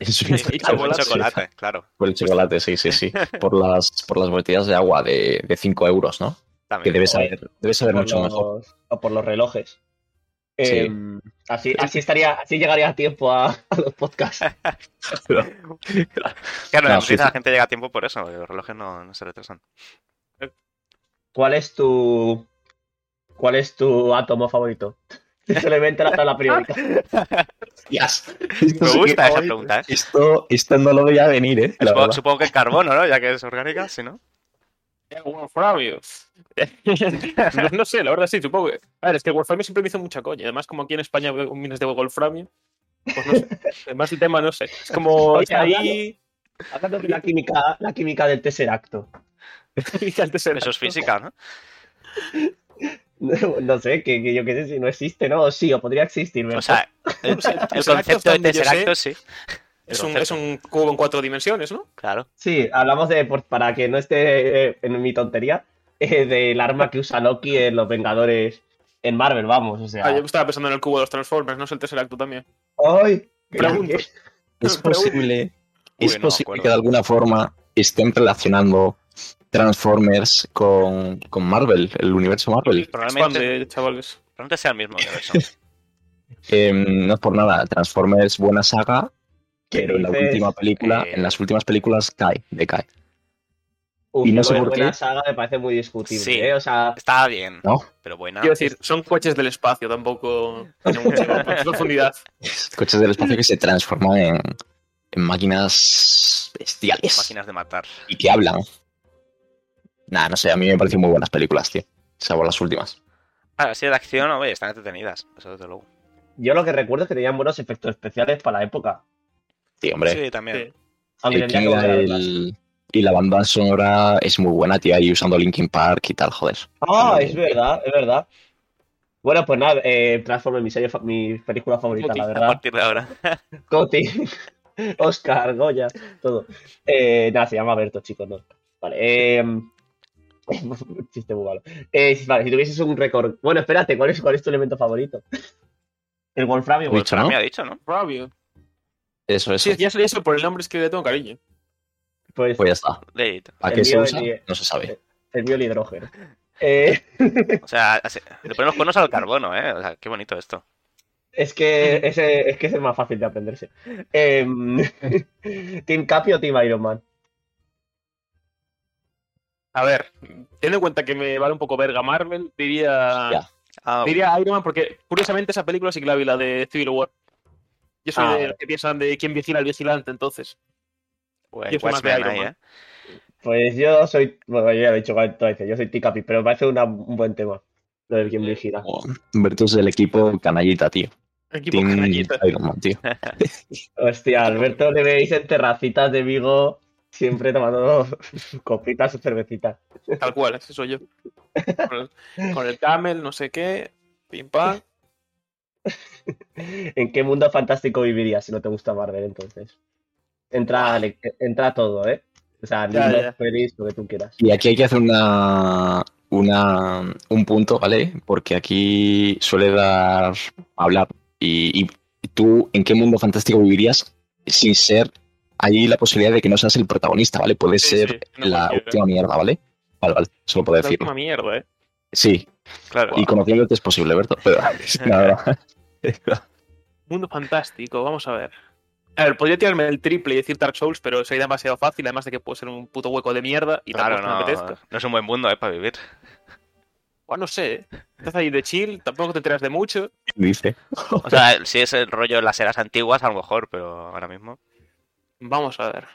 En Suiza, Y claro, Buen chocolate. chocolate, claro. Por el chocolate, sí, sí, sí. Por las, por las botellas de agua de, de 5 euros, ¿no? Que También. debes saber, debes saber mucho mejor. los- o por los relojes. Sí. Em, así, así estaría, así llegaría a tiempo a, a los podcasts. Claro, No, en Suiza Suiza. la gente llega a tiempo por eso, los relojes no, no se retrasan. ¿Cuál es tu. ¿Cuál es tu átomo favorito? Se le inventa la tabla periódica. Hostias. Me gusta esa pregunta, ¿eh? Esto, esto no lo veía venir, ¿eh? Supongo, que el carbono, ¿no? Ya que es orgánica, si no. Eh, Wolframio. no, no sé, la verdad sí, supongo que. A ver, es que el Wolframio siempre me hizo mucha coña. Además, como aquí en España veo minas de Wolframio, pues no sé. Además, el tema no sé. Es como Oye, ahí. Hablando de la química, la química del Tesseracto. Eso es física, ¿no? No, sé, que, que yo qué sé si no existe, ¿no? O sí, o podría existir. O sea, el, concepto de Tesseracto sí. Es un, es un cubo en cuatro dimensiones, ¿no? Claro. Sí, hablamos de, por- para que no esté eh, en mi tontería, eh, del arma que usa Loki en Los Vengadores en Marvel, vamos, o sea. Ah, yo estaba pensando en el cubo de los Transformers, no es el Tesseracto también. ¡Ay! Pregunto. Es Pregunta. posible, Uy, es no posible que de alguna forma estén relacionando Transformers con, con Marvel, el universo Marvel. Probablemente, Expande, chavales. probablemente sea el mismo universo. Eh, no es por nada, Transformers buena saga, pero en la dices? última película, Eh, en las últimas películas cae, decae. Uf, Y no sé por buena qué. saga me parece muy discutible, Sí. ¿eh? O sea, Está bien, ¿No? pero buena. Quiero decir, son coches del espacio, tampoco tiene mucha profundidad. Coches del espacio que se transforman en, en máquinas bestiales Máquinas de matar. y que hablan. Nada, no sé, a mí me parecen muy buenas películas, tío. Salvo las últimas. Ah, así de acción, oye, están entretenidas. Eso desde luego. yo lo que recuerdo es que tenían buenos efectos especiales para la época. Sí, hombre. Sí, también. Sí. El que a el- y la banda sonora es muy buena, tío, ahí usando Linkin Park y tal, joder. Ah, es verdad, es verdad. Bueno, pues nada, eh, Transformers, mi, serie mi película favorita, Coti, la A verdad. partir de ahora. Coti, Oscar, Goya, todo. Eh, nada, se llama Berto, chicos, no. Vale, eh, chiste muy malo. Eh, vale, si tuvieses un récord. Bueno, espérate, ¿cuál es, cuál es tu elemento favorito? El Wolframio. Me ha dicho, ¿no? Rabio. Eso, eso. Sí, ya eso por el nombre es que le tengo cariño. Pues Pues ya está. ¿A qué se usa? el- No se sabe. el mío el hidrógeno. Eh, O sea, le ponen los cuernos al carbono, ¿eh? O sea, qué bonito esto. es, que ese, es que es más fácil de aprenderse. Em, ¿Team Capi o Team Iron Man? A ver, teniendo en cuenta que me vale un poco verga Marvel, diría, Ya. Ah, diría Iron Man porque curiosamente esa película sí que la vi, la de Civil War. Yo soy Ah, de los que piensan de quién vigila al vigilante, entonces. pues, yo soy más de Watchmen Iron ahí, Man. ¿eh? Pues yo soy. Bueno, yo ya he dicho veces, yo soy Team Capi, pero me parece una- un buen tema. Lo del quien vigila. Berto es del equipo canallita, tío. Equipo Team canallita. Iron Man, tío. Hostia, Alberto le veis en terracitas de Vigo, siempre tomando copitas o cervecitas. Tal cual, ese soy yo. Con el, con el camel, no sé qué, pim pam. ¿En qué mundo fantástico vivirías si no te gusta Marvel entonces? Entra, le- entra todo, ¿eh? O sea, Ya, libros, ya. pelis, lo que tú quieras. Y aquí hay que hacer una, una, un punto, ¿vale? Porque aquí suele dar hablar. Y, y tú, ¿en qué mundo fantástico vivirías sin ser ahí la posibilidad de que no seas el protagonista, ¿vale? Puede Sí, ser sí, no la última mierda, ¿vale? Vale, vale, solo puedo La decirlo. última mierda, eh. Sí, Claro. y conociéndote es posible, Berto. Pero, la verdad. Mundo fantástico, vamos a ver. A ver, podría tirarme el triple y decir Dark Souls, pero sería demasiado fácil, además de que puede ser un puto hueco de mierda y Claro, tampoco me no, apetezca. no es un buen mundo eh, para vivir. Bueno, no sé, ¿eh? estás ahí de chill, tampoco te enteras de mucho. Dice. O sea, si es el rollo de las eras antiguas, a lo mejor, pero ahora mismo. Vamos a ver.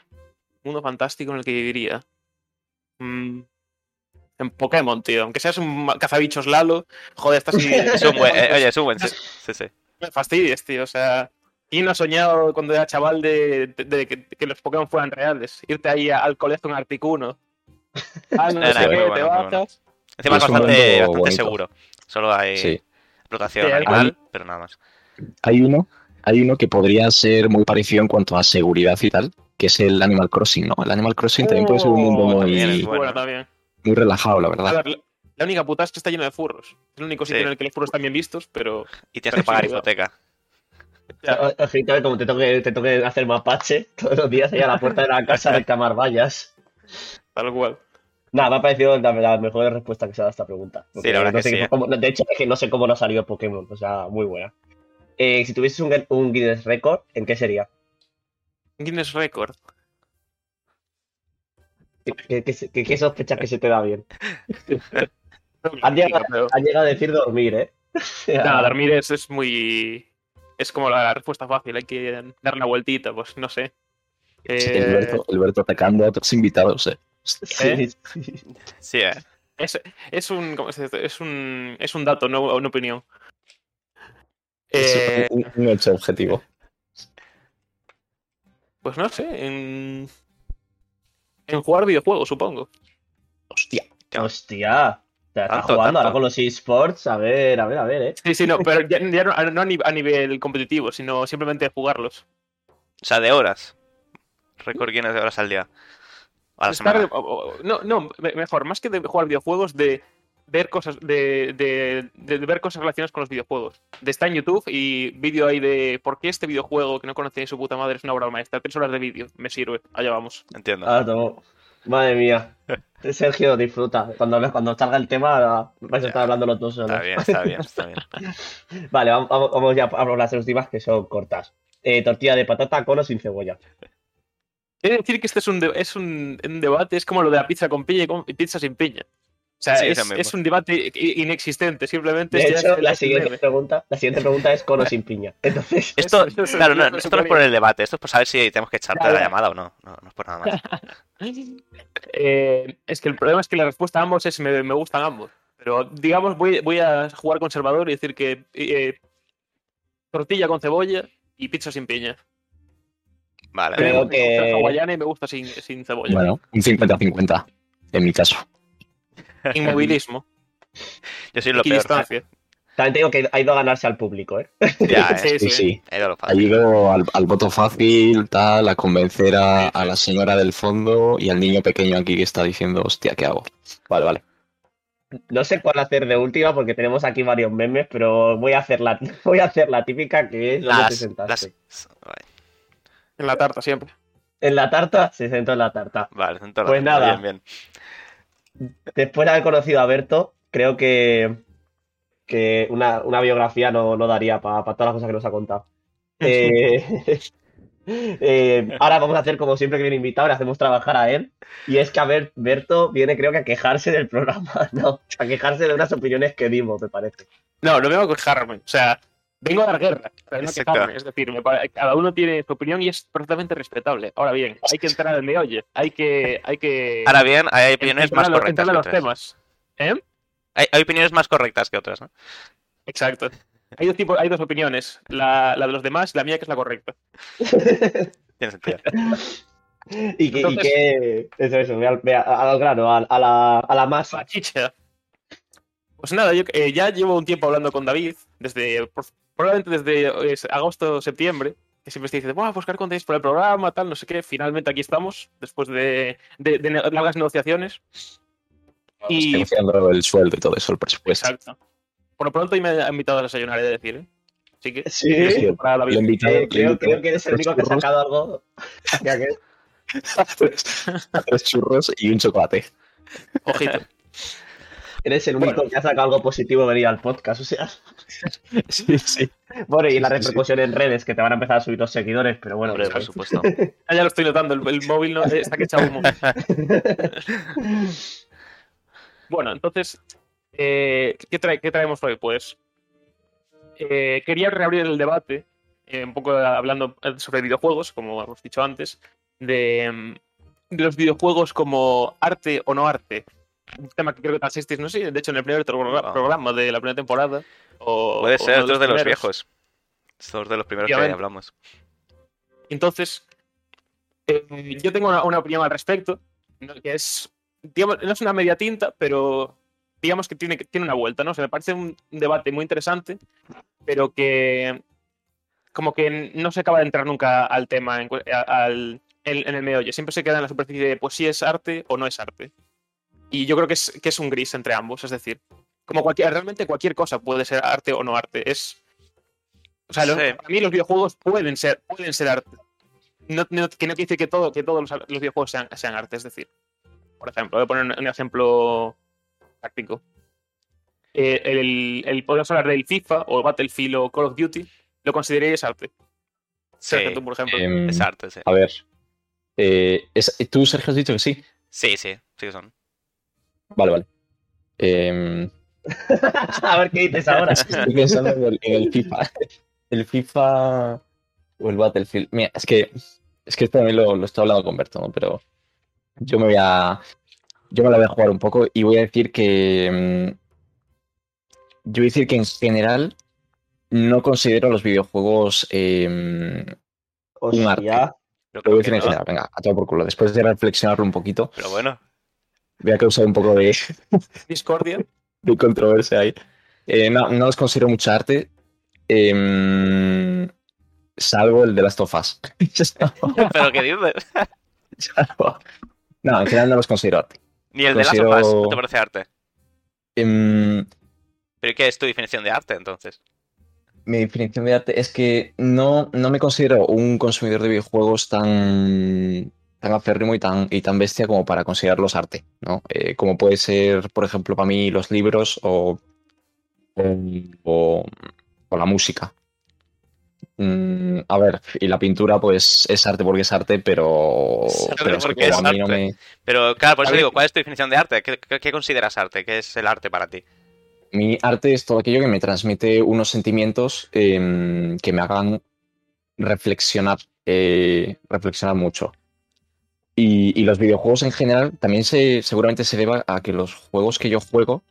Mundo fantástico en el que viviría. Mm, En Pokémon, tío. Aunque seas un cazabichos Lalo, joder, estás. Es un buen, eh, oye, es un buen. Sí, sí. sí. Me fastidies, tío. O sea, ¿quién no ha soñado cuando era chaval de, de- de que, que los Pokémon fueran reales? Irte ahí a- al colegio con Articuno. Ah, no, sé qué, bueno, te bueno. bajas. Encima es Es bastante, bastante seguro. Solo hay Sí. explotación Sí, hay- animal, pero nada más. Hay uno, hay uno que podría ser muy parecido en cuanto a seguridad y tal, que es el Animal Crossing, ¿no? El Animal Crossing también puede ser un mundo Oh, muy, bueno. muy relajado, la verdad. ver, la, la única puta es que está lleno de furros. Es el único sitio Sí. en el que los furros están bien vistos, pero. Y tienes que pagar hipoteca. eh, como te toque, te toque hacer mapache todos los días ahí a la puerta de la casa a reclamar vallas. tal cual. Nada, me ha parecido la, la mejor respuesta que se ha dado a esta pregunta. Sí, la verdad no que sé sí, eh. cómo- de hecho, es que no sé cómo no salió Pokémon. O sea, muy buena. Eh, si tuvieses un, un Guinness Record, ¿en qué sería? Guinness Record. ¿Qué, qué, qué- qué- qué sospechas que se te da bien? Han llegado, Pero- han llegado a decir dormir, ¿eh? O sea, Nada, dormir es, es muy. Es como la, respuesta fácil, hay que dar una vueltita, pues no sé. Sí, Eh, Alberto, Alberto atacando a otros invitados, eh. sí, ¿eh? sí. Sí, eh. es, es un. Es un. Es un dato, no una opinión. Es Eh, un, un hecho objetivo. pues no sé, en. En jugar videojuegos, supongo. Hostia. Hostia. Te estás Tanto, jugando ahora con los eSports. A ver, a ver, a ver, ¿eh? Sí, sí, no, pero ya, ya no, no a ni- a nivel competitivo, sino simplemente jugarlos. O sea, de horas. Récord Guinness de horas al día. A la Estar- semana. o- o- no, no, me- mejor, más que de jugar videojuegos, de ver cosas, de, de- de ver cosas relacionadas con los videojuegos. De estar en YouTube y vídeo ahí de por qué este videojuego que no conocía ni su puta madre es una obra maestra. Tres horas de vídeo, me sirve. Allá vamos. Entiendo. Ah, no. Madre mía. Sergio, disfruta. Cuando, cuando salga el tema, vais a estar hablando los dos. Está bien, está bien, está bien. Vale, vamos, vamos- ya a las últimas que son cortas. Eh, tortilla de patata con o sin cebolla. Quiero decir que este es un, de- es un, un debate, es como lo de la pizza con piña y, con- y pizza sin piña. O sea, Sí, es un debate inexistente, simplemente De hecho, la siguiente meme. pregunta, la siguiente pregunta es con o sin piña. Entonces, Esto, claro, no, esto no es por el debate, esto es por saber si tenemos que echarte de la llamada o no. No, no es por nada más. Eh, es que el problema es que la respuesta a ambos es me, me gustan ambos. Pero digamos, voy, voy a jugar conservador y decir que eh, tortilla con cebolla y pizza sin piña. Vale. Creo me gusta que- hawaiana y me gusta sin, sin cebolla. Bueno, un 50-50, en mi caso. Inmovilismo, Yo soy lo peor. equidistancia. también te digo que ha ido a ganarse al público, ¿eh? Ya, eh. Sí, Sí, sí. He ido a lo Ha ido al, al voto fácil, tal, a convencer a, a la señora del fondo y al niño pequeño aquí que está diciendo, hostia, ¿qué hago? Vale, vale. No sé cuál hacer de última porque tenemos aquí varios memes, pero voy a hacer la, voy a hacer la típica que es ¿dónde te Las, sentaste? las- vale, En la tarta siempre. En la tarta, se sentó en la tarta. Vale, centro Pues la- nada. Bien, bien. Después de haber conocido a Berto, creo que, que una, una biografía no, no daría para todas las cosas que nos ha contado. Eh, eh, ahora vamos a hacer como siempre que viene invitado, le hacemos trabajar a él. Y es que a ver, Berto viene creo que a quejarse del programa, no, a quejarse de unas opiniones que dimos, me parece. No, no vengo a quejarme. O sea, vengo a dar guerra, pero no quejarme. Es decir, cada uno tiene su opinión y es perfectamente respetable. Ahora bien, hay que entrar al meollo. Hay que. Hay que Ahora bien, hay opiniones entrar más a los- correctas que los otras. temas. ¿Eh? Hay, hay opiniones más correctas que otras, ¿no? Exacto. hay dos, tipos, hay dos opiniones. La, la de los demás y la mía, que es la correcta. Tiene sentido. Y que, y que eso, eso, ve al, al grano, a, a la, a la masa. La chicha. Pues nada, yo eh, ya llevo un tiempo hablando con David, desde probablemente desde eh, agosto o septiembre, que siempre te dice, Buah, buscar contenidos por el programa, tal, no sé qué. Finalmente aquí estamos, después de, de- de ne- largas negociaciones. Y- Negociando el sueldo y todo eso, el presupuesto. Exacto. Por lo pronto, y me ha invitado a desayunar, he de decir, ¿eh? Así que, Sí. Sí. para. Lo invitado, Eh, creo, que eres el único que ha sacado algo. Ya que- a tres- a tres churros y un chocolate. Ojito. Eres el único Bueno. que ha sacado algo positivo venir al podcast, o sea. Sí, sí. Bueno, y la Sí, sí, sí. repercusión en redes, que te van a empezar a subir los seguidores, pero bueno. Hombre, por supuesto. Ah, ya lo estoy notando, el, el móvil no, está que echa humo. Bueno, entonces, eh, ¿qué, trae- qué traemos hoy? Pues eh, quería reabrir el debate, eh, un poco hablando sobre videojuegos, como hemos dicho antes, de, mm, de los videojuegos como arte o no arte. Un tema que creo que tratasteis, no sé, de hecho en el primer programa Ah. programa de la primera temporada. O, Puede ser, estos de los primeros. viejos. Estos de los primeros que hablamos. Entonces, eh, yo tengo una, una opinión al respecto, ¿no? que es, digamos, no es una media tinta, pero digamos que tiene, tiene una vuelta, ¿no? O sea, me parece un debate muy interesante, pero que como que no se acaba de entrar nunca al tema, en, al, en, en el meollo. Siempre se queda en la superficie de, pues, si es arte o no es arte. Y yo creo que es, que es un gris entre ambos, es decir, como cualquier, realmente cualquier cosa puede ser arte o no arte. Es, o sea, los- Sí. para mí los videojuegos pueden ser, pueden ser arte. No, no- que no quiere decir que, todo, que todos los, los videojuegos sean, sean arte, es decir, por ejemplo, voy a poner un, un ejemplo práctico. Eh, el, el, podemos hablar del FIFA o Battlefield o Call of Duty, lo consideraríais arte. Sí, Sergio, tú, por ejemplo. Em, es arte, sí. a ver. eh, es- ¿Tú, Sergio, has dicho que sí? Sí, sí, sí que son. Vale, vale. Em, a ver qué dices ahora. Estoy pensando en el, en el FIFA. El FIFA o el Battlefield. Mira, es que, es que esto también lo, lo estoy hablando con Berto, ¿no? Pero yo me voy a. Yo me la voy a jugar un poco y voy a decir que. mm, Yo voy a decir que en general no considero los videojuegos. em, un arte. Lo voy a decir que en no, general, venga, a todo por culo. Después de reflexionarlo un poquito, Pero bueno, voy a causar un poco de, Discordia. de controversia ahí. Eh, no, no los considero mucho arte. em, salvo el de las tofas. pero ¿qué dices? no, en general no los considero arte. Ni el de las Considero- ¿no te parece arte? Em, ¿Pero qué es tu definición de arte entonces? mi definición de arte es que no, no me considero un consumidor de videojuegos tan, tan aférrimo y tan, y tan bestia como para considerarlos arte, ¿no? Eh, como puede ser, por ejemplo, para mí los libros o, o, la música. Mm, a ver, y la pintura pues es arte porque es arte, pero, Es arte pero porque es a mí no arte. me... Pero claro, por eso digo, ¿cuál es tu definición de arte? ¿Qué, qué- qué consideras arte? ¿Qué es el arte para ti? Mi arte es todo aquello que me transmite unos sentimientos em, que me hagan reflexionar, eh, reflexionar mucho. Y, y los videojuegos en general también se, seguramente se deba a que los juegos que yo juego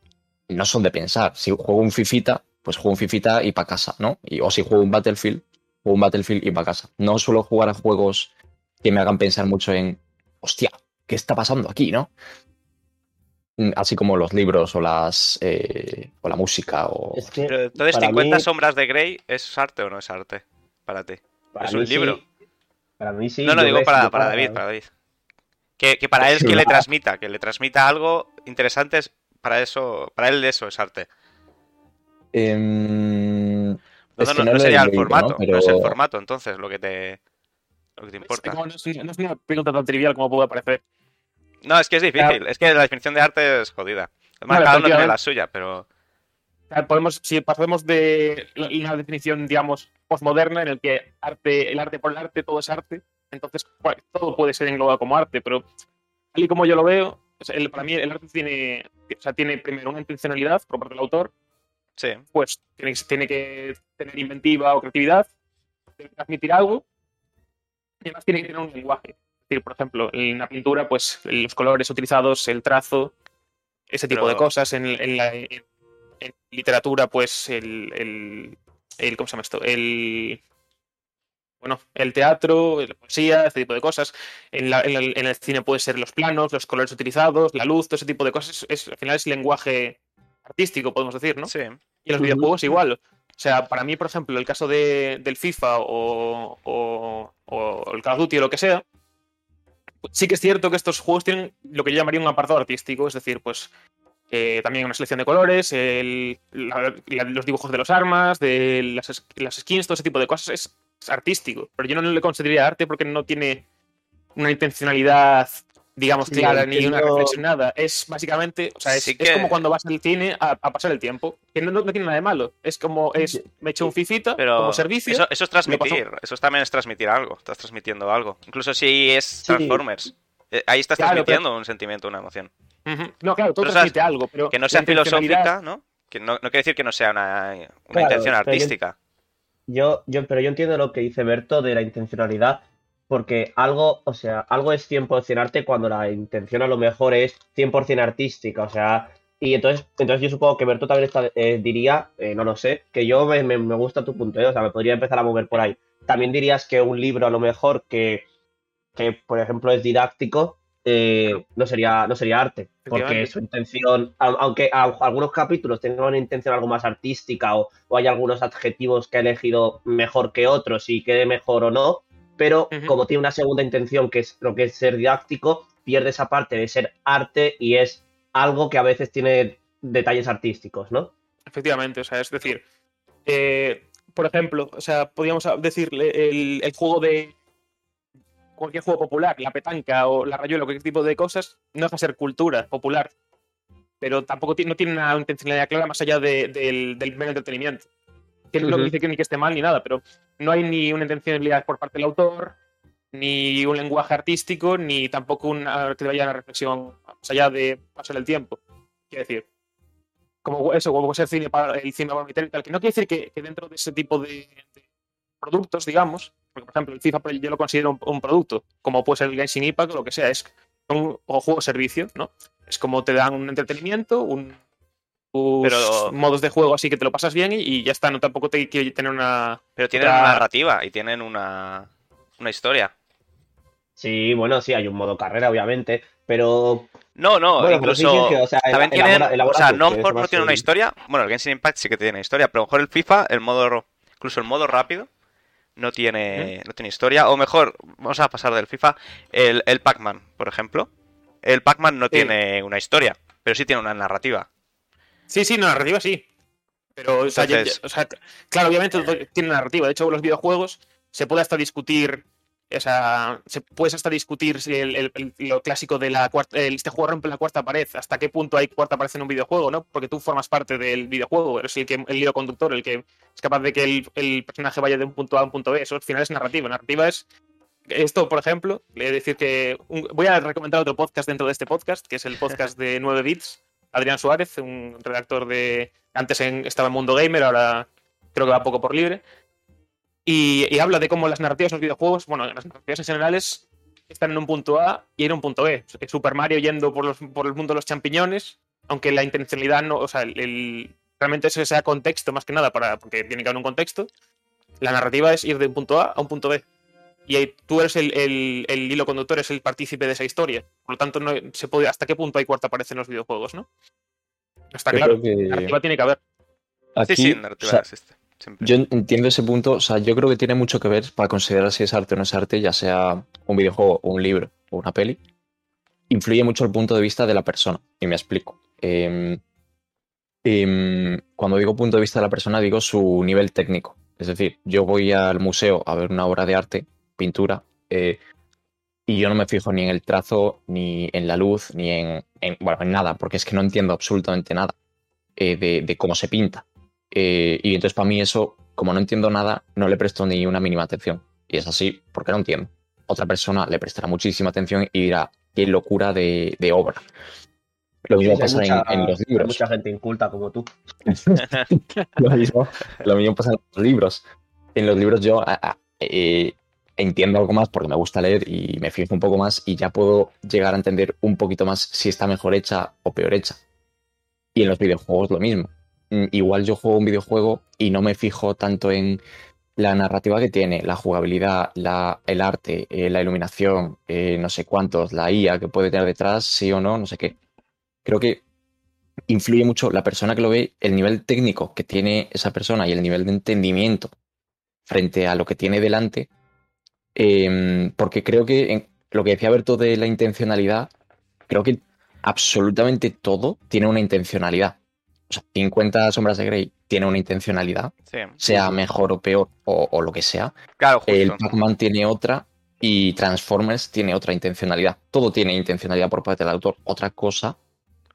no son de pensar. Si juego un Fifita, pues juego un Fifita y para casa, ¿no? Y, o si juego un Battlefield, juego un Battlefield y para casa. No suelo jugar a juegos que me hagan pensar mucho en, hostia, ¿qué está pasando aquí, no? Mm, Así como los libros o las eh, o la música o Es que Pero entonces, para 50 mí- sombras de Grey, ¿es arte o no es arte para ti? para es un sí. libro. Para mí sí. no, no, digo ves- para, yo para David, para David. Que, que para él es que le transmita, que le transmita algo interesante, es- para eso, para él eso es arte. Em, No, Es no, que no, no no lo he sería el leído, formato, ¿no? no es el Pero- formato entonces lo que te, lo que te Es, importa. no, es, no es una pregunta tan trivial como puede parecer. No, es que es difícil, es que la definición de arte es jodida. Además, Vale, cada uno tiene la suya, pero Podemos, si pasamos de la- una definición, digamos, postmoderna, en el que arte, el arte por el arte, todo es arte, entonces todo puede ser englobado como arte, pero tal y como yo lo veo, o sea, el- para mí el arte tiene, o sea, tiene primero una intencionalidad por parte del autor, sí. pues tiene, que- tiene que tener inventiva o creatividad, tiene que transmitir algo, y además tiene que tener un lenguaje. Es decir, por ejemplo, en una pintura, pues los colores utilizados, el trazo, ese tipo Pero- de cosas. En, en la en- en literatura, pues el, el- el ¿cómo se llama esto? El bueno, el teatro, la poesía, este tipo de cosas. En, la- en el, en el cine puede ser los planos, los colores utilizados, la luz, todo ese tipo de cosas. Es, al final es lenguaje artístico, podemos decir, ¿no? Sí. Y en los videojuegos igual. O sea, para mí, por ejemplo, el caso de, del FIFA o, o- o el Call of Duty o lo que sea, sí que es cierto que estos juegos tienen lo que yo llamaría un apartado artístico, es decir, pues eh, también una selección de colores, el- la- la- los dibujos de las armas, de las, es- las skins, todo ese tipo de cosas es, es artístico. Pero yo no le consideraría arte porque no tiene una intencionalidad, digamos, Sí, clara, ni una reflexión, nada. Es básicamente, o sea, es, Sí es que- como cuando vas al cine a, a pasar el tiempo, que no, no- no tiene nada de malo. Es como, es, me echo un fifita Pero como servicio. Eso, eso es transmitir. Eso también es transmitir algo. Estás transmitiendo algo. Incluso si es. Transformers. eh, Ahí estás Claro, transmitiendo un sentimiento, una emoción. No, claro, todo Pero, transmite algo, pero Que no sea intencionalidad- filosófica, ¿no? Que no, no quiere decir que no sea una, una Claro, intención artística. Yo, yo, pero yo entiendo lo que dice Berto de la intencionalidad, porque algo, o sea, algo es 100% arte cuando la intención a lo mejor es 100% artística, o sea, y entonces, entonces yo supongo que Berto también está- eh, diría, eh, no lo sé, que yo me, me- gusta tu punto, ¿eh? o sea, me podría empezar a mover por ahí. También dirías que un libro a lo mejor que, que por ejemplo, es didáctico, eh, no sería, no sería arte, porque su intención, au- aunque a- algunos capítulos tengan una intención algo más artística o, o hay algunos adjetivos que ha elegido mejor que otros y quede mejor o no, pero como tiene una segunda intención que es lo que es ser didáctico, pierde esa parte de ser arte y es algo que a veces tiene detalles artísticos, ¿no? Efectivamente, o sea, es decir, eh, por ejemplo, o sea, podríamos decirle el, el juego de cualquier juego popular, la petanca o la rayuela, cualquier tipo de cosas, no deja de ser cultura popular, pero tampoco no tiene una intencionalidad clara más allá de- del, del mero entretenimiento. Que no Ujú. dice que ni que esté mal ni nada, pero no hay ni una intencionalidad por parte del autor, ni un lenguaje artístico, ni tampoco una, que vaya a una reflexión más allá de pasar el tiempo. Quiero decir, como eso, como ser cine para el cine para y tal, que no quiere decir que, que dentro de ese tipo de, de productos, digamos, porque por ejemplo el FIFA yo lo considero un, un producto, como puede ser el Genshin Impact o lo que sea, es un o juego servicio, ¿no? Es como te dan un entretenimiento, un Pero- modos de juego así que te lo pasas bien y, y ya está, no tampoco te quiero tener una Pero tienen otra- una narrativa y tienen una, una historia. Sí, bueno, sí, hay un modo carrera, obviamente, pero No, no, bueno, sí incluso. o sea, También elabora- tienen, elabora o sea, tu- no mejor no tiene una un- historia. Bueno, el Genshin Impact sí que tiene historia, pero a lo mejor el FIFA, el modo, incluso el modo rápido, no tiene, no tiene historia. O mejor, vamos a pasar del FIFA, el, el Pac-Man, por ejemplo. El Pac-Man no Sí. tiene una historia, pero sí tiene una narrativa. Sí, sí, no, narrativa sí. Pero, o sea, ya- Entonces- ya- o sea, claro, obviamente todo tiene narrativa. De hecho, los videojuegos se puede hasta discutir. O sea, se puede hasta discutir si el- el- lo clásico de la cuarta. el- este juego rompe la cuarta pared. ¿Hasta qué punto hay cuarta pared en un videojuego, no? Porque tú formas parte del videojuego. Eres el, que, el hilo conductor, el que es capaz de que el, el personaje vaya de un punto A a un punto B. Eso al final es narrativa. Narrativa es. Esto, por ejemplo, le voy a decir que. un- voy a recomendar otro podcast dentro de este podcast, que es el podcast de 9 bits. Adrián Suárez, un redactor de. Antes en- estaba en Mundo Gamer, ahora creo que va poco por libre. Y, y habla de cómo las narrativas en los videojuegos, bueno, las narrativas en generales, están en un punto A y en un punto B. Super Mario yendo por, los- por el mundo de los champiñones, aunque la intencionalidad no. O sea, el, el- realmente ese sea contexto más que nada, para, porque tiene que haber un contexto. La narrativa es ir de un punto A a un punto B. Y ahí tú eres el, el- el hilo conductor, es el partícipe de esa historia. Por lo tanto, no se puede, ¿hasta qué punto hay cuarta pared en los videojuegos, no? Está Yo claro. que Narrativa tiene que haber. aquí, sí, sí, o narrativa sea, existe. Yo entiendo ese punto, o sea, yo creo que tiene mucho que ver para considerar si es arte o no es arte, ya sea un videojuego un libro o una peli. Influye mucho el punto de vista de la persona, y me explico. Em, cuando digo punto de vista de la persona, digo su nivel técnico. Es decir, yo voy al museo a ver una obra de arte, pintura, eh, y yo no me fijo ni en el trazo, ni en la luz, ni en, en- bueno, en nada, porque es que no entiendo absolutamente nada eh, de, de cómo se pinta. Eh, y entonces para mí eso, como no entiendo nada, no le presto ni una mínima atención. Y es así porque no entiendo. Otra persona le prestará muchísima atención y dirá, qué locura de, de obra. Lo mismo Sí, pasa en- mucha- en, los hay libros. mucha gente inculta como tú. lo, mismo, lo mismo pasa en los libros. En los libros yo a- a- eh, entiendo algo más porque me gusta leer y me fijo un poco más y ya puedo llegar a entender un poquito más si está mejor hecha o peor hecha. Y en los videojuegos lo mismo. Mm, igual yo juego un videojuego y no me fijo tanto en la narrativa que tiene, la jugabilidad, el arte, eh, la iluminación, eh, no sé cuántos, la IA que puede tener detrás, sí o no, no sé qué. Creo que influye mucho la persona que lo ve, el nivel técnico que tiene esa persona y el nivel de entendimiento frente a lo que tiene delante, em, porque creo que lo que decía Berto de la intencionalidad, creo que absolutamente todo tiene una intencionalidad. O sea, 50 sombras de Grey tiene una intencionalidad, Sí, sea mejor o peor o, o lo que sea. claro, justo. El Pac-Man tiene otra y Transformers tiene otra intencionalidad. Todo tiene intencionalidad por parte del autor. Otra cosa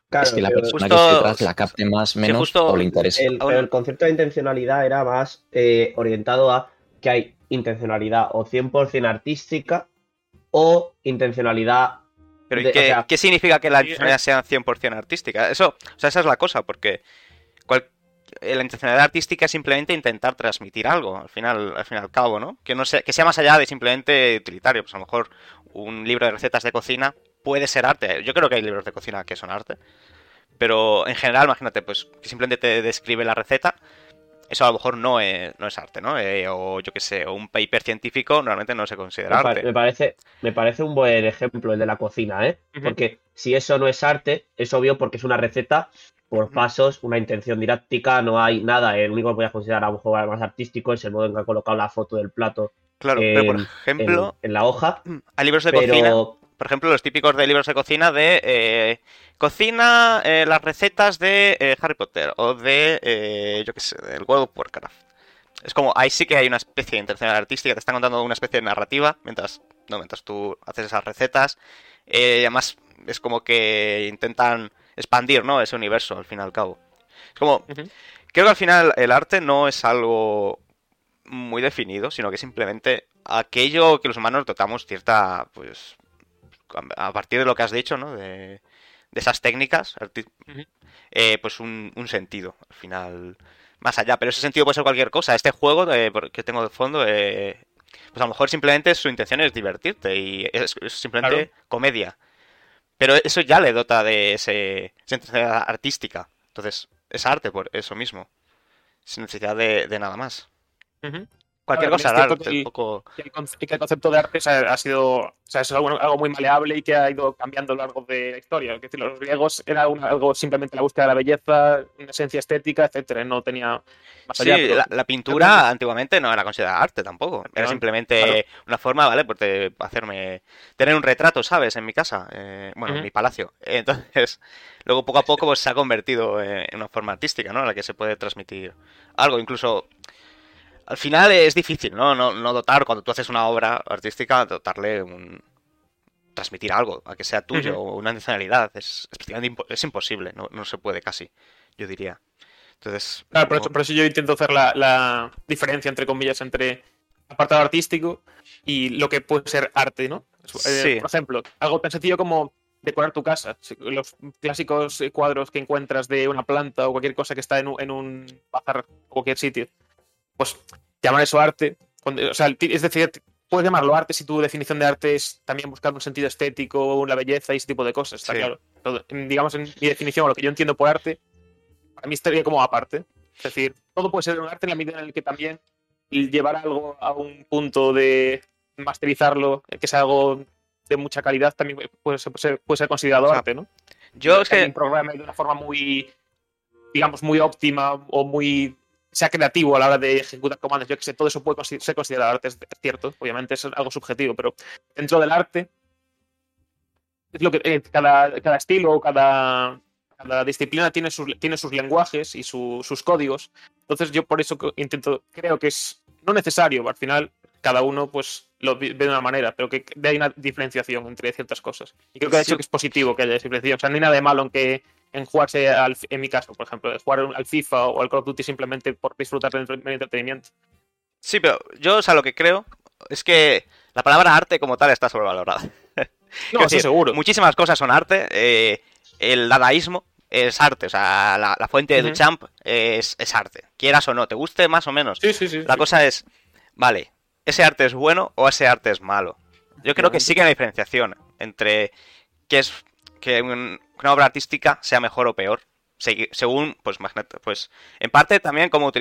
Claro, es que la persona Justo- que esté detrás la capte más, menos justo o le interese. el, pero el concepto de intencionalidad era más eh, orientado a que hay intencionalidad o 100% artística o intencionalidad Pero ¿y de- o qué, sea- qué significa que la Sí, intencionalidad sea 100% artística? Eso, o sea, esa es la cosa, porque cual- eh, la intencionalidad artística es simplemente intentar transmitir algo, al final, al fin y al cabo, ¿no? Que no sea, que sea más allá de simplemente utilitario. Pues a lo mejor un libro de recetas de cocina puede ser arte. Yo creo que hay libros de cocina que son arte. Pero en general, imagínate, pues que simplemente te describe la receta. Eso a lo mejor no es, no es arte, ¿no? Eh, o yo qué sé, o un paper científico normalmente no se Me, considera pa- arte. me parece, me parece un buen ejemplo el de la cocina, ¿eh? Porque si eso no es arte, es obvio porque es una receta por pasos, una intención didáctica, no hay nada. El único que voy a considerar a lo mejor más artístico es el modo en que ha colocado la foto del plato Claro, pero por ejemplo, en la hoja. hay libros de cocina. Por ejemplo, los típicos de libros de cocina de eh, cocina eh, las recetas de eh, Harry Potter o de, yo qué sé, del World of Warcraft. Es como, ahí sí que hay una especie de intención artística, te están contando una especie de narrativa mientras, no, mientras tú haces esas recetas. Y además, es como que intentan expandir, ¿no? Ese universo, al fin y al cabo. Es como, creo que al final el arte no es algo muy definido, sino que simplemente aquello que los humanos dotamos cierta, pues, a partir de lo que has dicho, ¿no? De, de esas técnicas, eh, pues un, un sentido, al final, más allá. Pero ese sentido puede ser cualquier cosa. Este juego eh, que tengo de fondo, eh, pues a lo mejor simplemente su intención es divertirte y es, es simplemente comedia. Pero eso ya le dota de ese, esa intensidad artística. Entonces, es arte por eso mismo. Sin necesidad de, de nada más. Cualquier cosa es arte, el- poco... el, el concepto de arte o sea, ha sido o sea, es algo, algo muy maleable y que ha ido cambiando a lo largo de la historia. Es decir, los griegos era un- algo simplemente la búsqueda de la belleza, una esencia estética, etcétera. No tenía más Sí, allá. pero- la, la pintura antiguamente no era considerada arte tampoco. Era No, simplemente claro. una forma, ¿vale? Pues de hacerme. tener un retrato, ¿sabes? En mi casa. eh, bueno, en mi palacio. Entonces, luego poco a poco pues, se ha convertido eh, en una forma artística, ¿no? En la que se puede transmitir algo. Incluso. Al final es difícil, ¿no? No, no dotar, cuando tú haces una obra artística, dotarle un. transmitir algo, a que sea tuyo, o una nacionalidad. Es, es, imposible, no, no se puede casi, yo diría. Entonces. Claro, por como- eso, por eso yo intento hacer la, la diferencia, entre comillas, entre apartado artístico y lo que puede ser arte, ¿no? Eh, Sí. Por ejemplo, algo tan sencillo como decorar tu casa. Los clásicos eh, cuadros que encuentras de una planta o cualquier cosa que está en un, en un bazar o cualquier sitio, pues llamar eso arte. Cuando- o sea, es decir, puedes llamarlo arte si tu definición de arte es también buscar un sentido estético, la belleza y ese tipo de cosas, está Sí. claro. Todo- digamos, en mi definición, o lo que yo entiendo por arte, para mí estaría como aparte. Es decir, todo puede ser un arte en la medida en la que también llevar algo a un punto de masterizarlo, eh, que sea algo de mucha calidad, también puede ser, puede ser- considerado O sea, arte, ¿no? Yo es que. programa de una forma muy, digamos, muy óptima o muy sea creativo a la hora de ejecutar comandos. Yo que sé, todo eso puede ser considerado arte, es cierto, obviamente es algo subjetivo, pero dentro del arte es lo que eh, cada, cada estilo o cada, cada disciplina tiene sus, tiene sus lenguajes y su- sus códigos. Entonces yo por eso intento, creo que es no necesario, al final cada uno pues lo ve de una manera, pero que hay una diferenciación entre ciertas cosas. Y creo que de Sí. hecho que es positivo que haya diferenciación. O sea, no hay nada de malo en que en jugarse al, en mi caso, por ejemplo, de jugar al FIFA o al Call of Duty simplemente por disfrutar del entre- del entretenimiento. Sí, pero yo, o sea, lo que creo es que la palabra arte como tal está sobrevalorada. No, decir, seguro. Muchísimas cosas son arte. eh, el dadaísmo es arte. O sea, la, la fuente de. Duchamp es, es arte. Quieras o no, te guste más o menos. Sí, sí, sí. La sí. cosa es, vale, ¿ese arte es bueno o ese arte es malo? Yo creo que sí que hay una diferenciación entre que es que un- una obra artística sea mejor o peor, según, pues, pues, en parte también cómo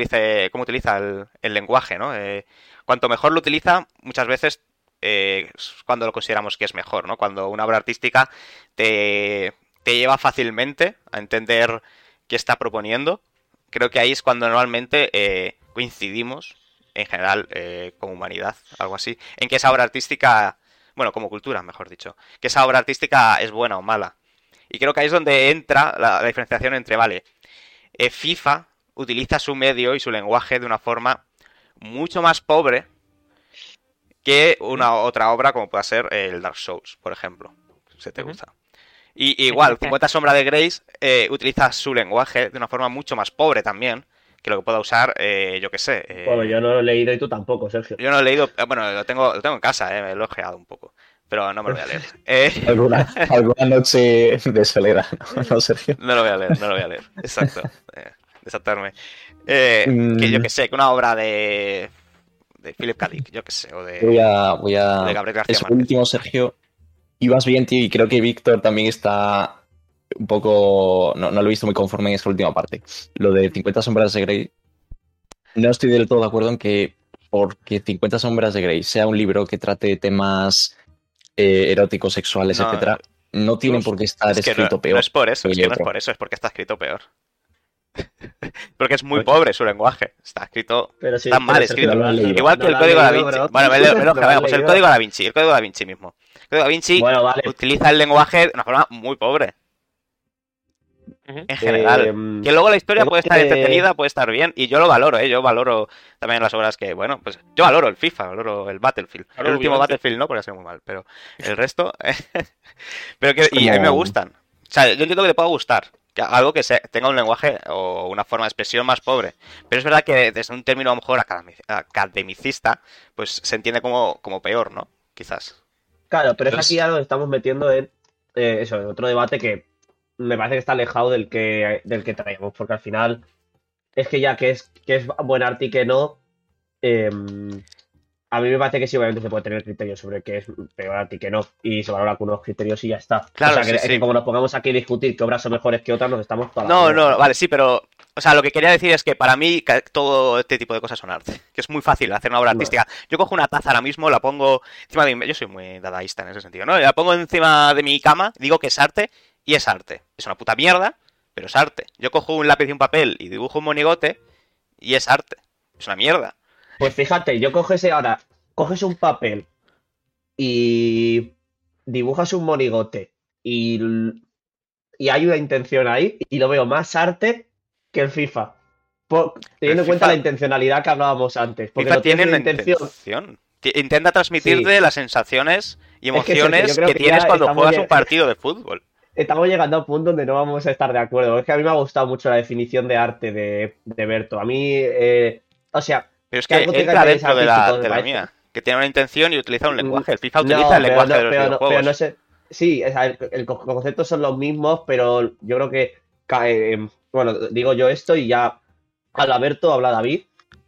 cómo utiliza el, lenguaje, ¿no? Eh, cuanto mejor lo utiliza, muchas veces eh, cuando lo consideramos que es mejor, ¿no? Cuando una obra artística te, te lleva fácilmente a entender qué está proponiendo, creo que ahí es cuando normalmente eh, coincidimos, en general, eh, como humanidad, algo así, en que esa obra artística, bueno, como cultura, mejor dicho, que esa obra artística es buena o mala. Y creo que ahí es donde entra la, la diferenciación entre, vale, eh, FIFA utiliza su medio y su lenguaje de una forma mucho más pobre que una otra obra como pueda ser el Dark Souls, por ejemplo, si te gusta. Y y igual, 50 Sombra de Grace eh, utiliza su lenguaje de una forma mucho más pobre también que lo que pueda usar, eh, yo que sé. eh, Bueno, yo no lo he leído y tú tampoco, Sergio. yo no he leído, eh, bueno, lo tengo, lo tengo en casa, eh, me lo he ojeado un poco, pero no me lo voy a leer. Eh, Alguna, alguna noche de soledad, ¿no, ¿No, Sergio? no lo voy a leer, no lo voy a leer. Exacto. Eh, desatarme. Eh, que yo Mm. que sé, que una obra de, de Philip K. Yo que sé, o Voy de, a. Voy a... de Gabriel García Eso último, Sergio. Ibas bien, tío, y creo que Víctor también está un poco. No, no lo he visto muy conforme en esa última parte. Lo de 50 Sombras de Grey. No estoy del todo de acuerdo en que porque 50 Sombras de Grey sea un libro que trate temas eh, eróticos, sexuales, No, etcétera, no tiene Dios, por qué estar Es que no, escrito no peor. es por eso, es que que no es por eso, es porque está escrito peor. porque es muy pobre su lenguaje. Está escrito Pero sí, Está mal escrito. no igual que No el código da leído, Vinci. bro. Bueno, No ojeado, pues el código da Vinci, el código da Vinci mismo. El código da Vinci Bueno, vale. utiliza el lenguaje de una forma muy pobre. En general. Eh, Que luego la historia puede estar que- entretenida, puede estar bien, y yo lo valoro, ¿eh? Yo valoro también las obras que, bueno, pues yo valoro el FIFA, valoro el Battlefield. Claro, el último obviamente. Battlefield no, porque ha sido muy mal, pero el resto... pero que, y a mí me gustan. O sea, yo entiendo que le pueda gustar. que algo que se- tenga un lenguaje o una forma de expresión más pobre. Pero es verdad que desde un término a lo mejor academi- academicista, pues se entiende como, como peor, ¿no? Quizás. Claro, pero es aquí ya nos estamos metiendo en eh, eso, en otro debate que me parece que está alejado del que, del que traemos, porque al final es que ya que es, que es buen arte y que no, eh, a mí me parece que sí, obviamente se puede tener criterios sobre qué es peor arte y qué no, y se valora con unos criterios y ya está. Claro, o sea, que, sí, como nos pongamos aquí a discutir qué obras son mejores que otras, nos estamos No, no, vale, sí, pero. O sea, lo que quería decir es que para mí todo este tipo de cosas son arte. Que es muy fácil hacer una obra No. artística. Yo cojo una taza ahora mismo, la pongo encima de mi. Yo soy muy dadaísta en ese sentido, ¿no? La pongo encima de mi cama, digo que es arte, y es arte. Es una puta mierda, pero es arte. Yo cojo un lápiz y un papel y dibujo un monigote, y es arte. Es una mierda. Pues fíjate, yo coges ahora, coges un papel y dibujas un monigote y, y hay una intención ahí y lo veo más arte que el FIFA. Por- teniendo en cuenta FIFA- la intencionalidad que hablábamos antes. Porque FIFA tiene una intención. Intenta transmitirte las sensaciones y Es que, Sergio, emociones que que tienes cuando juegas un partido de fútbol. Estamos llegando a un punto donde no vamos a estar de acuerdo. Es que a mí me ha gustado mucho la definición de arte de, de Berto. A mí, eh, o sea, Pero es Que entra dentro de la, de mía. Que tiene una intención y utiliza un Mm, lenguaje. El FIFA no, utiliza el lenguaje no- de los pero no- videojuegos. pero no sé. Sí, el, el co- conceptos son los mismos, pero yo creo que. Eh, bueno, digo yo esto y ya habla Berto, habla David.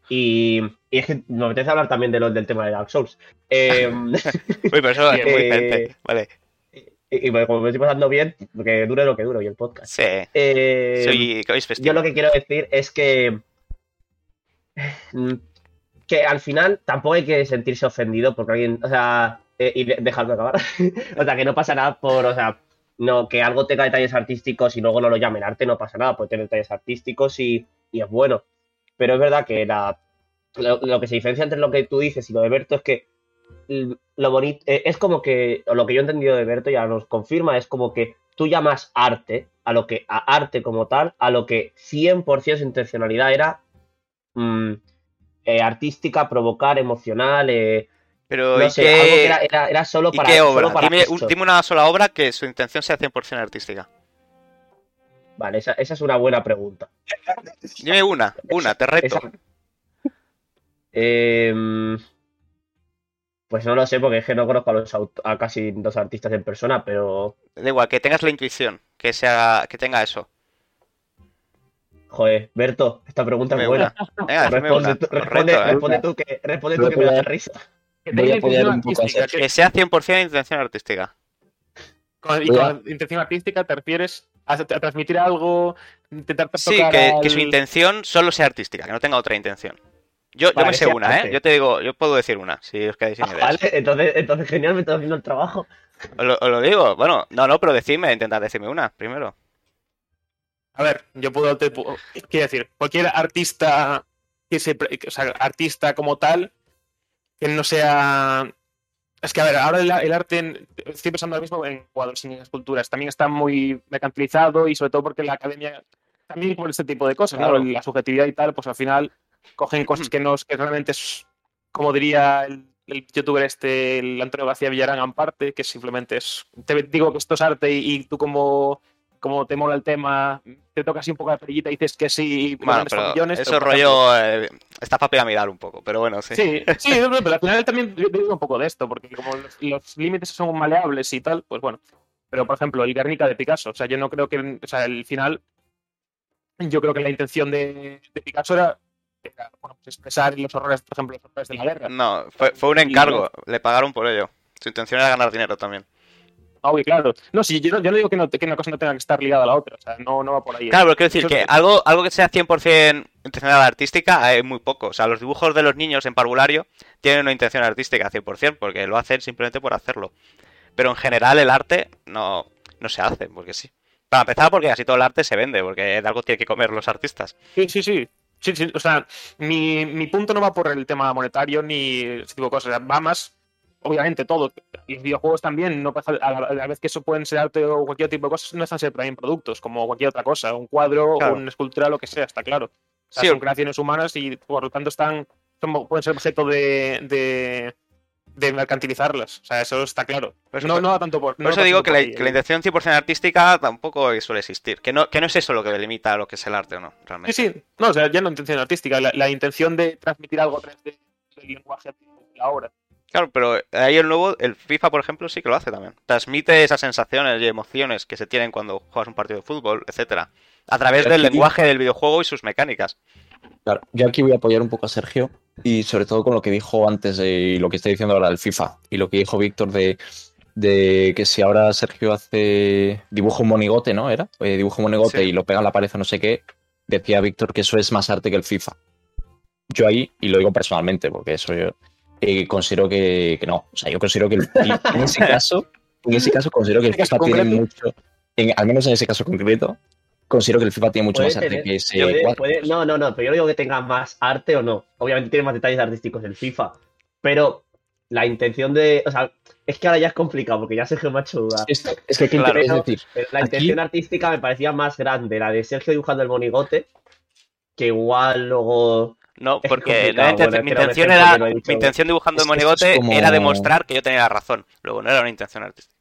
Y, y es que me apetece hablar también de lo, del tema de Dark Souls. Eh, Uy, pero eso es muy Eh. Vale. y, y bueno, como me estoy pasando bien, que dure lo que dure y el podcast. Sí. Eh, Soy yo lo que quiero decir es que. mm, Que al final tampoco hay que sentirse ofendido porque alguien. O sea. eh, y de- dejarme acabar. o sea, que no pasa nada por. O sea, no, que algo tenga detalles artísticos y luego no lo llamen arte, no pasa nada. Puede tener detalles artísticos y, y es bueno. Pero es verdad que la, lo, lo que se diferencia entre lo que tú dices y lo de Berto es que lo bonito. eh, es como que. O lo que yo he entendido de Berto ya nos confirma, es como que tú llamas arte, a lo que, a arte como tal, a lo que 100% su intencionalidad era mm, eh, artística, provocar, emocional, eh, Pero, no ¿y sé, qué, algo que era, era- era solo ¿y para, qué solo obra? para Dime, una sola obra que su intención sea 100% artística. Vale, esa, esa es una buena pregunta. Dime una, una, te reto. Esa- Em, pues no lo sé, porque es que no conozco a, los aut- a casi dos artistas en persona, pero Da igual, que tengas la intuición, que sea, que tenga eso. joder, Berto, esta pregunta es buena. Venga, Responde, una. tú, Lo responde, reto, ¿eh? responde tú que, responde tú que me da risa. Que Voy a apoyar un poco a. Que sea 100% intención artística. con- y con intención artística te refieres a, a transmitir algo, intentar Sí, tocar que, al- que su intención solo sea artística, que no tenga otra intención. Yo, yo me sé sí, una, ¿eh? Yo te digo, yo puedo decir una, si os quedáis sin Ah, ideas. vale, entonces, entonces genial, me estás haciendo el trabajo. Os lo, os lo digo, bueno, no, no, pero decidme, intentad decirme una primero. A ver, yo puedo, te quiero decir, cualquier artista que se, o sea, artista como tal, que no sea, es que a ver, ahora el, el arte, en- estoy pensando ahora mismo en cuadros y en esculturas, también está muy mercantilizado y sobre todo porque la academia, también por este tipo de cosas. La subjetividad y tal, pues al final cogen cosas que no, que realmente es, como diría el, el youtuber este, el Antonio García Villarán Amparte, que simplemente es, te digo que esto es arte y, y tú como como te mola el tema, te toca así un poco la perillita y dices que sí, Bueno, pero millones, eso pero, rollo eh, está para piramidal un poco, pero bueno, sí. Sí, sí, pero al final también yo digo un poco de esto, porque como los, los límites son maleables y tal, pues bueno. Pero, por ejemplo, el Guernica de Picasso, o sea, yo no creo que, o sea, el final, yo creo que la intención de, de Picasso era, bueno, pues expresar los horrores, por ejemplo, los horrores de la guerra. No, fue, fue un Y encargo, le pagaron por ello. Su intención era ganar dinero también. Ah, claro. No, sí, yo no, yo no digo que, no, que una cosa no tenga que estar ligada a la otra, o sea, no, no va por ahí. ¿eh? Claro, pero quiero decir Eso que es- algo, algo que sea 100% intencional artística hay muy poco. O sea, los dibujos de los niños en parvulario tienen una intención artística 100%, porque lo hacen simplemente por hacerlo. Pero en general el arte no, no se hace, porque sí. Para empezar, porque así todo el arte se vende, porque de algo tienen que comer los artistas. Sí, sí, sí. Sí, sí, o sea, mi, mi punto no va por el tema monetario ni ese tipo de cosas. o sea, Va más, obviamente, todo. Los videojuegos también, no pasa, a, la, a la vez que eso pueden ser arte o cualquier tipo de cosas, no están siempre también productos, como cualquier otra cosa, un cuadro, Claro. una escultura, lo que sea, está claro. O sea, Sí. son creaciones humanas y por lo tanto están, son- pueden ser objeto de, de, de mercantilizarlas. O sea, eso está claro. Por eso- no, no tanto por. Por no eso va digo que la, por ahí, que la intención 100% artística tampoco suele existir. Que no, que no es eso lo que delimita lo que es el arte o no, realmente. Sí, sí. No, o sea, ya no intención artística, la, la intención de transmitir algo a través de- del lenguaje de la obra. Claro, pero ahí el nuevo, el FIFA, por ejemplo, sí que lo hace también. Transmite esas sensaciones y emociones que se tienen cuando juegas un partido de fútbol, etcétera. A través del aquí- lenguaje del videojuego y sus mecánicas. Claro, yo aquí voy a apoyar un poco a Sergio y sobre todo con lo que dijo antes de, y lo que está diciendo ahora del FIFA y lo que dijo Víctor de, de que si ahora Sergio hace dibujo un monigote, ¿no? Era Eh, dibujo un monigote Sí. y lo pega en la pared o no sé qué, decía Víctor que eso es más arte que el FIFA. Yo ahí, y lo digo personalmente, porque eso yo eh, considero que, que no. O sea, yo considero que el- en ese caso, en ese caso considero que el ¿En ese caso FIFA tiene mucho, en- al menos en ese caso concreto, considero que el FIFA tiene mucho más arte que ese puede- cuadro. puede- no, no, no, pero yo digo que tenga más arte o no. Obviamente tiene más detalles artísticos el FIFA. Pero la intención de. O sea, es que ahora ya es complicado porque ya Sergio me ha hecho dudar. Es, es que, ¿qué Claro. es decir, la Aquí- intención artística me parecía más grande, la de Sergio dibujando el monigote, que igual luego. No, porque la bueno, mi intención era, mi intención dibujando el es monigote como- era demostrar que yo tenía razón. Luego no era una intención artística.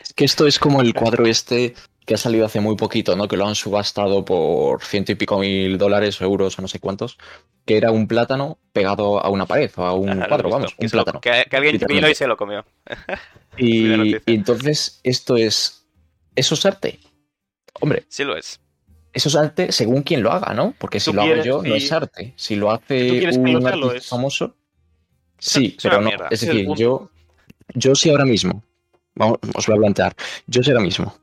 es que esto es como el cuadro este que ha salido hace muy poquito, ¿no? Que lo han subastado por ciento y pico mil dólares o euros o no sé cuántos, que era un plátano pegado a una pared o a un Ah, cuadro, vamos, un plátano. que, que alguien vino y se lo comió. Y, y entonces esto es, eso es arte. Hombre, Sí lo es. Eso es arte según quien lo haga, ¿no? Porque si lo hago yo, no es arte. Si lo ¿Tú hace un artista es? famoso, sí, Es pero no. mierda. Es decir, yo, yo sí ahora mismo, vamos, os voy a plantear, yo sí ahora mismo,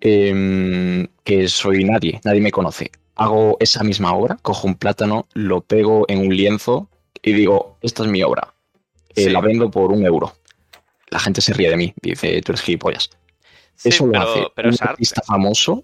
em, que soy nadie, nadie me conoce, hago esa misma obra, cojo un plátano, lo pego en un lienzo y digo, esta es mi obra, Eh, Sí. la vendo por un euro. La gente se ríe de mí, dice, tú eres gilipollas. Sí, Eso lo pero, hace pero un es arte. artista famoso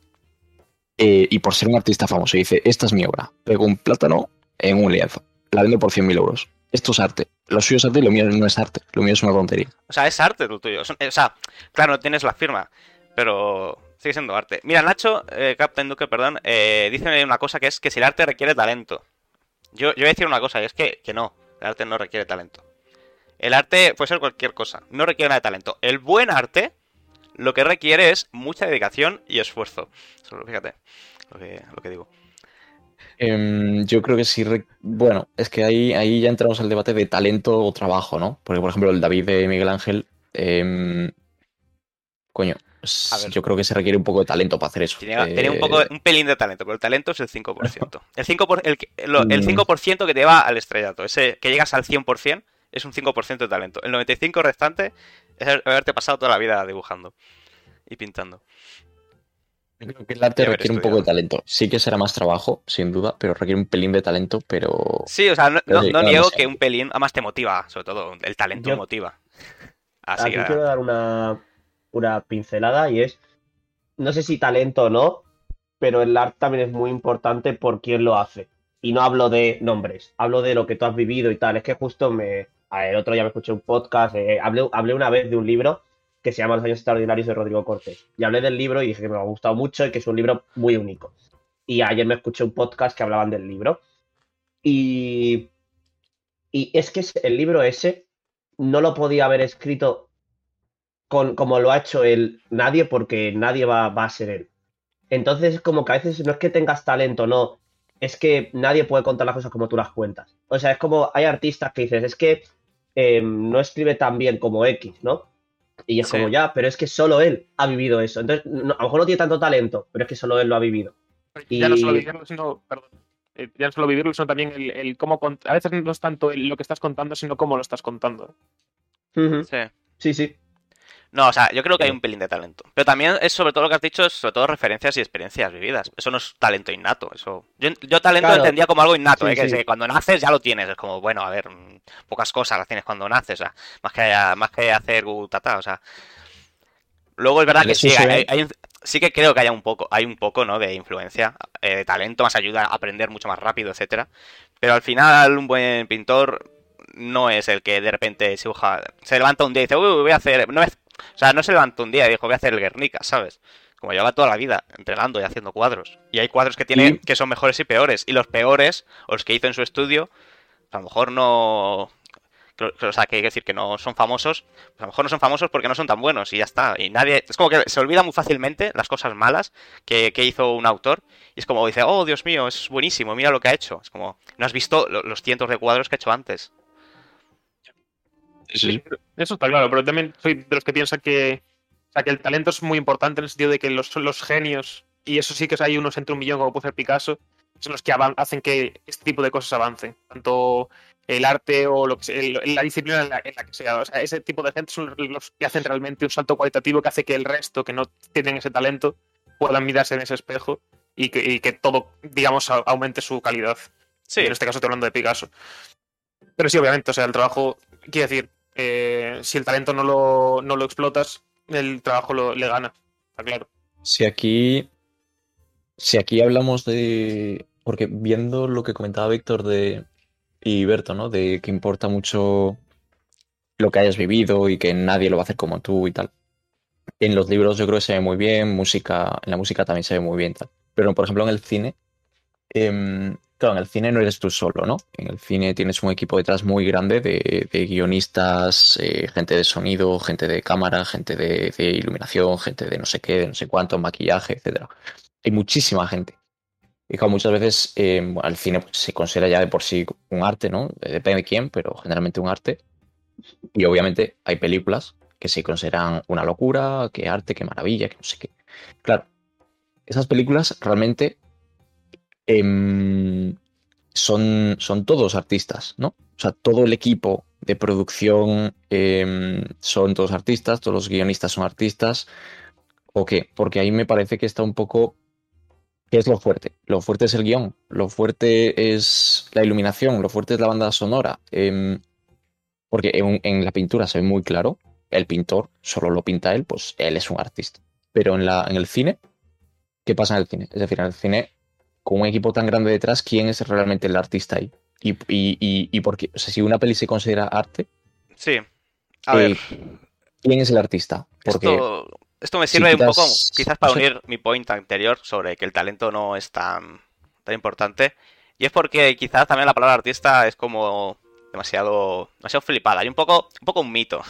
eh, y por ser un artista famoso dice, esta es mi obra, pego un plátano en un lienzo, la vendo por 100.000 euros. Esto es arte. Lo suyo es arte y lo mío no es arte. Lo mío es una tontería. O sea, es arte lo tuyo. Son- O sea, claro, no tienes la firma, pero sigue siendo arte. Mira, Nacho, eh, Captain Duque, perdón, eh, dice una cosa que es que si el arte requiere talento. Yo, yo voy a decir una cosa, y es que, que no, el arte no requiere talento. El arte puede ser cualquier cosa, no requiere nada de talento. El buen arte lo que requiere es mucha dedicación y esfuerzo. Solo fíjate lo que, lo que digo. Em, yo creo que sí. Bueno, es que ahí, ahí ya entramos al debate de talento o trabajo, ¿no? Porque, por ejemplo, el David de Miguel Ángel. em, Coño, yo creo que se requiere un poco de talento para hacer eso. Tenía, Eh, tenía un poco, un pelín de talento, pero el talento es el 5%. El 5%, por- el, el Mm. 5% que te va al estrellato, ese que llegas al 100%, es un 5% de talento. El 95% restante es haberte pasado toda la vida dibujando y pintando. Creo que el arte requiere un poco de talento. Sí que será más trabajo, sin duda, pero requiere un pelín de talento, pero... Sí, o sea, no, niego que un pelín, además te motiva, sobre todo, el talento Yo- motiva. Así Aquí que, quiero dar una, una pincelada y es, no sé si talento o no, pero el arte también es muy importante por quién lo hace. Y no hablo de nombres, hablo de lo que tú has vivido y tal. Es que justo me, el otro día me escuché un podcast, eh, hablé, hablé una vez de un libro que se llama Los años extraordinarios de Rodrigo Cortés. Y hablé del libro y dije que me ha gustado mucho y que es un libro muy único. Y ayer me escuché un podcast que hablaban del libro. Y, y es que el libro ese no lo podía haber escrito con, como lo ha hecho él nadie, porque nadie va, va a ser él. Entonces es como que a veces no es que tengas talento, no, es que nadie puede contar las cosas como tú las cuentas. O sea, es como hay artistas que dices, es que eh, no escribe tan bien como X, ¿no? Y es Sí. como ya, pero es que solo él ha vivido eso. Entonces, no- a lo mejor no tiene tanto talento, pero es que solo él lo ha vivido. Ya no solo vivirlo, sino, perdón, eh, ya no solo vivirlo, sino también el, el cómo A veces no es tanto el- lo que estás contando, sino cómo lo estás contando. Sí. Sí, sí. No, o sea, yo creo que hay un pelín de talento. Pero también es sobre todo lo que has dicho, es sobre todo referencias y experiencias vividas. Eso no es talento innato. Eso. Yo, yo talento Claro. entendía como algo innato, Sí, ¿eh? que, sí. que cuando naces ya lo tienes. Es como, bueno, a ver, mm, pocas cosas las tienes cuando naces, o sea, más que, más que hacer gutata, o sea. Luego es verdad que sí, hay- hay un- sí que creo que haya un poco, hay un poco, ¿no? De influencia, eh, de talento, más ayuda a aprender mucho más rápido, etcétera. Pero al final, un buen pintor no es el que de repente se dibuja, se levanta un día y dice, uy, voy a hacer. No es, o sea, no se levanta un día y dijo, voy a hacer el Guernica, ¿sabes? Como lleva toda la vida entrenando y haciendo cuadros. Y hay cuadros que tiene que son mejores y peores. Y los peores, o los que hizo en su estudio, a lo mejor no. O sea, que hay que decir que no son famosos. pues a lo mejor no son famosos porque no son tan buenos y ya está. Y nadie. Es como que se olvida muy fácilmente las cosas malas que, que hizo un autor. Y es como dice, oh Dios mío, es buenísimo, mira lo que ha hecho. Es como, no has visto lo- los cientos de cuadros que ha hecho antes. Sí, Eso está claro, pero también soy de los que piensan que, o sea, que el talento es muy importante en el sentido de que los, los genios, y eso sí que hay unos entre un millón como puede ser Picasso, son los que hacen que este tipo de cosas avancen. Tanto el arte o lo que sea, el- la disciplina en la, en la que sea. O sea, ese tipo de gente son los que hacen realmente un salto cualitativo que hace que el resto que no tienen ese talento puedan mirarse en ese espejo y que, y que todo, digamos, aumente su calidad. Sí, Y en este caso estoy hablando de Picasso. Pero sí, obviamente, o sea, el trabajo, quiero decir, eh, si el talento no lo, no lo explotas, el trabajo lo, le gana, está claro. Si aquí. Si aquí hablamos de. Porque viendo lo que comentaba Víctor de. Y Berto, ¿no? De que importa mucho lo que hayas vivido y que nadie lo va a hacer como tú y tal. En los libros yo creo que se ve muy bien, música, en la música también se ve muy bien, tal. Pero por ejemplo en el cine, em, claro, en el cine no eres tú solo, ¿no? En el cine tienes un equipo detrás muy grande de, guionistas, eh, gente de sonido, gente de cámara, gente de, iluminación, gente de no sé qué, de no sé cuánto, maquillaje, etcétera. Hay muchísima gente. Y claro, muchas veces eh, el cine pues, se considera ya de por sí un arte, ¿no? Eh, Depende de quién, pero generalmente un arte. Y obviamente hay películas que se consideran una locura, que arte, que maravilla, que no sé qué. Claro, esas películas realmente em, son, son todos artistas, ¿no? O sea, todo el equipo de producción em, son todos artistas, todos los guionistas son artistas. ¿O qué? Porque ahí me parece que está un poco... ¿Qué es lo fuerte? Lo fuerte es el guion, lo fuerte es la iluminación, lo fuerte es la banda sonora. em, porque en, en la pintura se ve muy claro, el pintor solo lo pinta él, pues él es un artista. Pero en, la, en el cine, ¿qué pasa en el cine? Es decir, en el cine, con un equipo tan grande detrás, ¿quién es realmente el artista ahí? Y, y, y, y por qué? O sea, si una peli se considera arte, sí. A eh, ver, ¿quién es el artista? Porque esto, esto me si sirve un poco, quizás para unir mi point anterior sobre que el talento no es tan, tan importante. Y es porque quizás también la palabra artista es como demasiado, demasiado flipada. Y un poco, un poco un mito,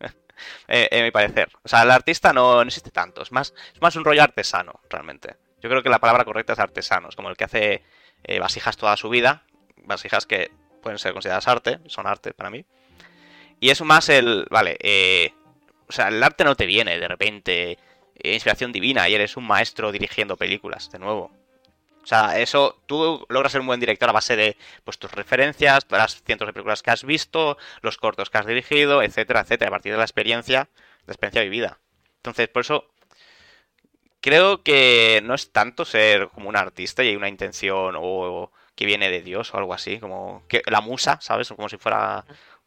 eh, en mi parecer. O sea, el artista no, no existe tanto. Es más, es más un rollo artesano, realmente. Yo creo que la palabra correcta es artesano. Es como el que hace eh, vasijas toda su vida. Vasijas que pueden ser consideradas arte, son arte para mí. Y es más el, vale, eh, o sea, el arte no te viene de repente, eh, inspiración divina, y eres un maestro dirigiendo películas, de nuevo. O sea, eso, tú logras ser un buen director a base de pues, tus referencias, las cientos de películas que has visto, los cortos que has dirigido, etcétera, etcétera, a partir de la experiencia, la experiencia vivida. Entonces, por eso, creo que no es tanto ser como un artista y hay una intención o que viene de Dios o algo así, como que la musa, ¿sabes? Como si fuera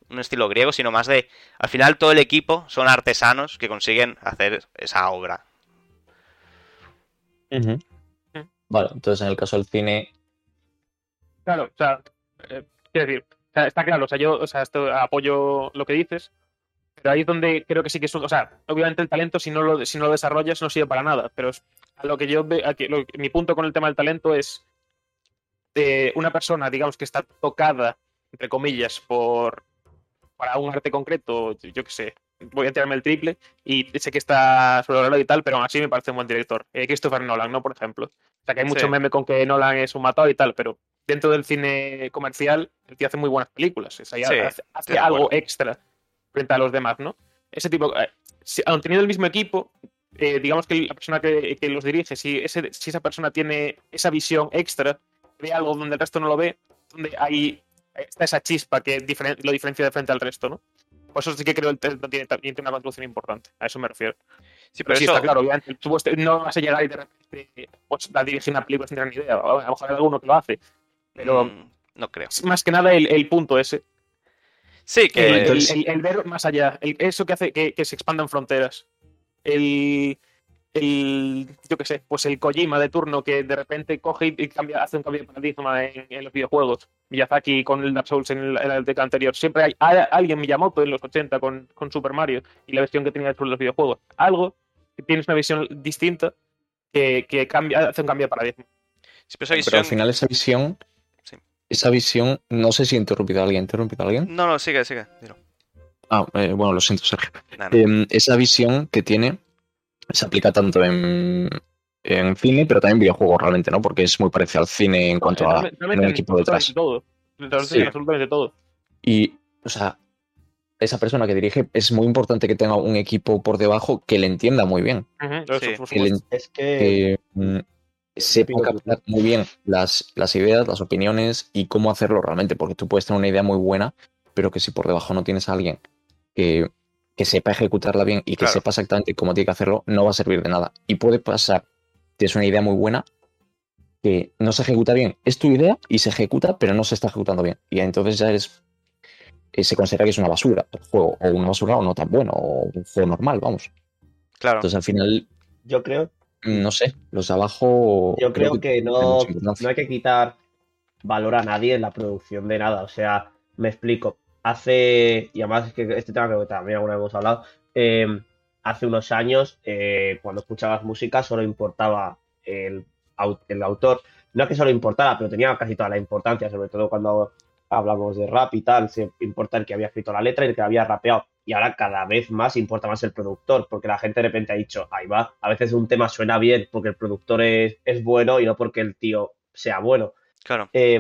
un estilo griego, sino más de, al final todo el equipo son artesanos que consiguen hacer esa obra. Vale, entonces en el caso del cine, Claro, o sea, eh, quiero decir, o sea, está claro, o sea, yo o sea, esto, apoyo lo que dices, pero ahí es donde creo que sí que es un, o sea, obviamente el talento si no lo, si no lo desarrollas no sirve para nada, pero a lo que yo ve, aquí, lo- mi punto con el tema del talento es eh, una persona, digamos, que está tocada, entre comillas, por para un arte concreto, yo qué sé, voy a tirarme el triple y sé que está sobrevalorado y tal, pero aún así me parece un buen director. Eh, Christopher Nolan, ¿no? Por ejemplo. O sea, que hay mucho Sí. meme con que Nolan es un matado y tal, pero dentro del cine comercial, el tío hace muy buenas películas. O sea, Sí, hace, de algo extra frente a los demás, ¿no? Ese tipo, eh, si, aun teniendo el mismo equipo, eh, digamos que la persona que, que los dirige, si, ese, si esa persona tiene esa visión extra, ve algo donde el resto no lo ve, donde hay está esa chispa que diferen- lo diferencia de frente al resto, ¿no? Por eso sí que creo que el tiene, tiene una contribución importante. A eso me refiero. Sí, Pero pero sí, eso, está claro, obviamente. Tú no vas a llegar y de repente pues, a dirigir una película sin tener ni idea. A lo mejor hay alguno que lo hace. Pero mm, no creo. más que nada el, el punto ese. Sí, que... El, el- entonces- el- el ver más allá. eso que hace que, que se expandan fronteras. El. El, yo qué sé, pues el Kojima de turno que de repente coge y- cambia, hace un cambio de paradigma en, en los videojuegos. Miyazaki con el Dark Souls en el, en la década anterior. Siempre hay, hay alguien, Miyamoto en los 80 con, con Super Mario y la versión que tenía sobre los videojuegos. Algo que tienes una visión distinta que, que cambia, hace un cambio de paradigma. sí, pero pero al final esa visión. Esa visión, no sé si he interrumpido a alguien, ¿he interrumpido a alguien? No, no, sigue, sigue. dilo. Ah, eh, bueno, lo siento, Sergio. No. Em, esa visión que tiene se aplica tanto en, en cine, pero también en videojuegos realmente, ¿no? Porque es muy parecido al cine en cuanto a un en equipo detrás. Todo. Sí. en absolutamente todo. Y, o sea, esa persona que dirige es muy importante que tenga un equipo por debajo que le entienda muy bien. Sí. Que, le-. Es que. que, mm, sepa opino captar muy bien las, las ideas, las opiniones y cómo hacerlo realmente. Porque tú puedes tener una idea muy buena, pero que si por debajo no tienes a alguien que, que sepa ejecutarla bien y que Claro. sepa exactamente cómo tiene que hacerlo, no va a servir de nada. Y puede pasar, tienes una idea muy buena que no se ejecuta bien. Es tu idea y se ejecuta, pero no se está ejecutando bien. Y entonces ya eres. eh, Se considera que es una basura el juego, o una basura o no tan bueno, o un juego normal, vamos. Claro. Entonces al final, Yo creo, no sé, los de abajo. yo creo que no, no hay que quitar valor a nadie en la producción de nada. O sea, me explico. Hace, y además es que este tema creo que también alguna vez hemos hablado, eh, hace unos años, eh, cuando escuchabas música, solo importaba el, el autor. No es que solo importara, pero tenía casi toda la importancia, sobre todo cuando hablamos de rap y tal, se importa el que había escrito la letra y el que había rapeado. Y ahora cada vez más importa más el productor, porque la gente de repente ha dicho, ahí va, a veces un tema suena bien porque el productor es, es bueno y no porque el tío sea bueno. Claro. Eh,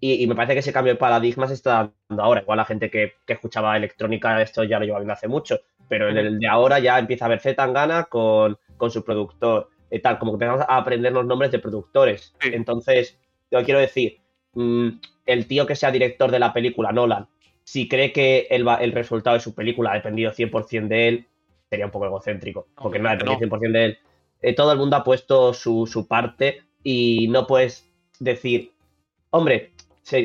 y, y me parece que ese cambio de paradigma se está dando ahora. Igual la gente que, que escuchaba electrónica, esto ya lo lleva viendo hace mucho, pero en el de ahora ya empieza a ver Zetangana con, con su productor, y tal, como que empezamos a aprender los nombres de productores. Sí. Entonces, yo quiero decir, mm, el tío que sea director de la película, Nolan, si cree que el, resultado de su película ha dependido 100% de él, sería un poco egocéntrico, porque no ha dependido 100% de él. Eh, todo el mundo ha puesto su, su parte y no puedes decir, hombre,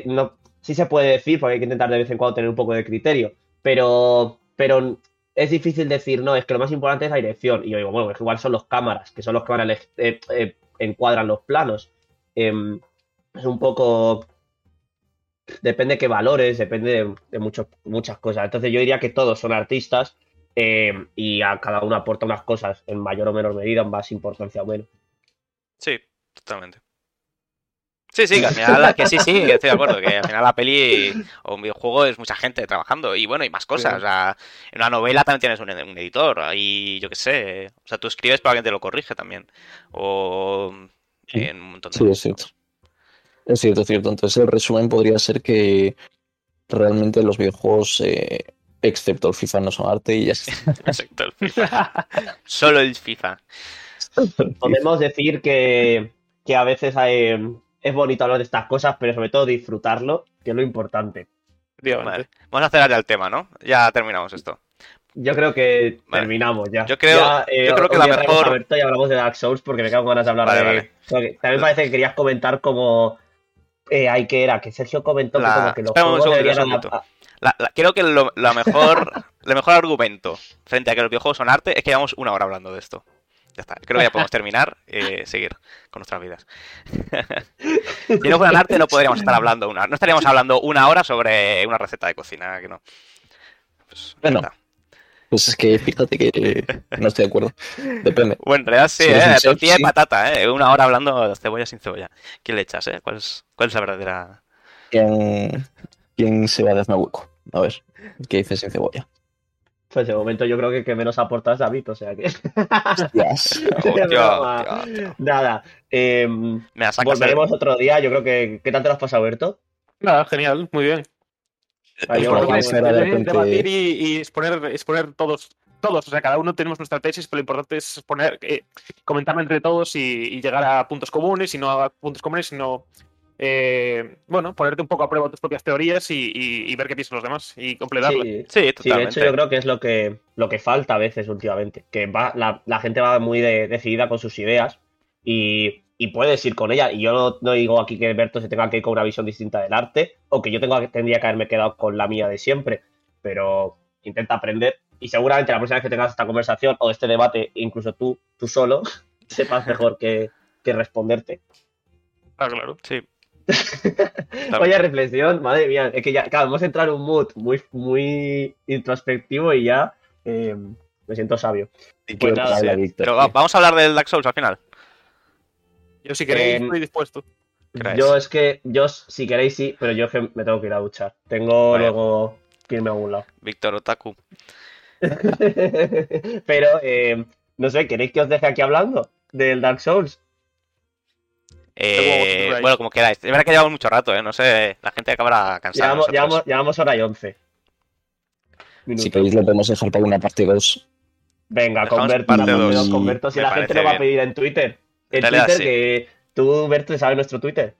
no, sí se puede decir, porque hay que intentar de vez en cuando tener un poco de criterio, pero, pero es difícil decir, no, es que lo más importante es la dirección. Y yo digo, bueno, es igual son los cámaras, que son los que van a eh, eh, encuadran los planos. Em, es un poco. Depende de qué valores, depende de, de muchos- muchas cosas. Entonces yo diría que todos son artistas em, y a cada uno aporta unas cosas en mayor o menor medida, en más importancia o menos. Sí, totalmente. Sí, sí, que al final, que sí, sí, que estoy de acuerdo, que al final la peli o un videojuego es mucha gente trabajando y bueno, y más cosas. Sí. O sea, en una novela también tienes un, un editor, ahí yo qué sé. O sea, tú escribes pero alguien te lo corrige también. O Sí. en un montón de Sí, cosas. cierto. Es cierto, es cierto. Entonces el resumen podría ser que realmente los videojuegos, eh, excepto el FIFA, no son arte y ya está. Excepto el FIFA. Solo el FIFA. Podemos decir que, que a veces hay- es bonito hablar de estas cosas, pero sobre todo disfrutarlo, que es lo importante. Efectivamente. Vale. Vamos a acelerar ya el tema, ¿no? Ya terminamos esto. yo creo que Vale. terminamos ya. Yo creo- Ya, eh, yo creo que la mejor- y hablamos de Dark Souls porque me quedo con ganas de hablar Vale, de. vale. también parece que querías comentar como. Eh, ahí que era, que Sergio comentó La- que como que los espera juegos deberían La- la- creo que lo, la mejor, el mejor argumento frente a que los videojuegos son arte es que llevamos una hora hablando de esto. Ya está. Creo que ya podemos terminar y seguir con nuestras vidas. si no fueran arte, no podríamos estar hablando una No estaríamos hablando una hora sobre una receta de cocina, que no. Pues, ya Bueno. Pues es que fíjate que no estoy de acuerdo. Depende. Bueno, en realidad sí, Si ¿eh? Tortilla sí. de patata, ¿eh? Una hora hablando de cebolla sin cebolla. ¿Quién le echas, eh? ¿Cuál es, cuál es la verdadera...? ¿Quién, quién se va a hueco? A ver, ¿qué dices sin cebolla? Pues de momento yo creo que el que menos aporta es David, o sea que. Hostias. Hostia, broma. hostia, hostia. Nada. eh, Me sacas de- volveremos otro día. Yo creo que. ¿Qué tal te lo has pasado, Berto? Nada, genial, muy bien. Yo creo que de debatir y, y exponer, exponer todos, todos, o sea, cada uno tenemos nuestra tesis, pero lo importante es exponer, eh, comentarla entre todos y, y llegar a puntos comunes, y no a puntos comunes, sino, eh, bueno, ponerte un poco a prueba tus propias teorías y, y- y ver qué piensan los demás y completarla. Sí, Sí, Sí, de hecho yo creo que es lo que, lo que falta a veces últimamente, que va, la, la gente va muy de- decidida con sus ideas y, y puedes ir con ella. Y yo no, no digo aquí que Berto se tenga que ir con una visión distinta del arte o que yo tenga, tendría que haberme quedado con la mía de siempre, pero intenta aprender y seguramente la próxima vez que tengas esta conversación o este debate, incluso tú, tú solo, sepas mejor que, que responderte. Ah, claro. Sí. Vaya reflexión, madre mía, es que ya, claro, hemos entrado en un mood muy, muy introspectivo y ya eh, me siento sabio. Y Pues nada, sí. Pero vamos a hablar del Dark Souls al final. Yo si queréis Eh, estoy dispuesto. Yo es que, yo si queréis sí, pero yo es que me tengo que ir a duchar. Tengo luego que irme a algún lado. Víctor Otaku. pero, eh, no sé, ¿queréis que os deje aquí hablando del Dark Souls? Eh, bueno, como queráis. Es verdad que llevamos mucho rato, ¿eh? No sé, la gente acabará cansada. de Llevamos, llevamos, llevamos hora y once. Minutos. Si queréis, lo podemos dejar para una parte 2. Venga, Dejamos con Berto, parte dos. dedo con Berto, si Me la gente lo va a pedir en Twitter. Realidad, Twitter, sí. que tú, Berto, sabes nuestro Twitter.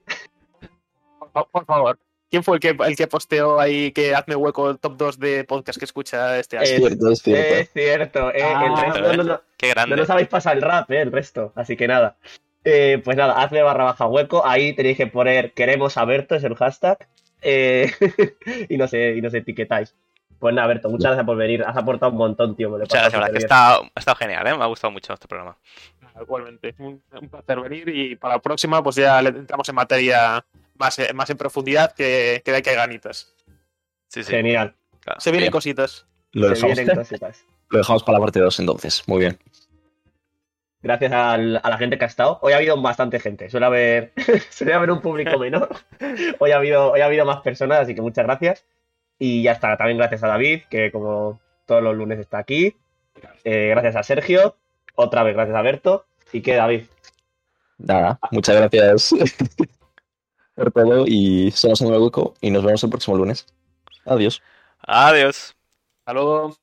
Por, fa- por favor. ¿Quién fue el que, el que posteó ahí que hazme hueco el top 2 de podcast que escucha este año? Es cierto, es cierto. Es cierto, eh, el Ah, resto no, no, no, Qué no grande. nos habéis pasado el rap, eh, el resto. Así que nada. Eh, pues nada, hazme barra baja hueco. Ahí tenéis que poner queremos a Berto, es el hashtag. Eh, y, no sé, y nos etiquetáis. Pues nada, Berto, muchas gracias por venir. Has aportado un montón, tío. Me lo he Muchas gracias, la que está, ha estado genial, ¿eh? Me ha gustado mucho este programa. Igualmente. Un, un placer venir y para la próxima pues ya le entramos en materia más, eh, más en profundidad que, que de aquí hay ganitas. Sí, sí. Genial. claro. Se vienen Bien. cositas. Lo Se dejamos, vienen cositas. lo dejamos para la parte 2 entonces. Muy bien. Gracias al- a la gente que ha estado. Hoy ha habido bastante gente. Suele haber, suele haber un público menor. Hoy ha, habido, hoy ha habido más personas, así que muchas gracias. Y ya está. También gracias a David, que como todos los lunes está aquí. Eh, gracias a Sergio. Otra vez gracias a Berto. ¿Y qué, David? Nada, muchas gracias por todo y somos en el hueco y nos vemos el próximo lunes. Adiós. Adiós. Hasta luego.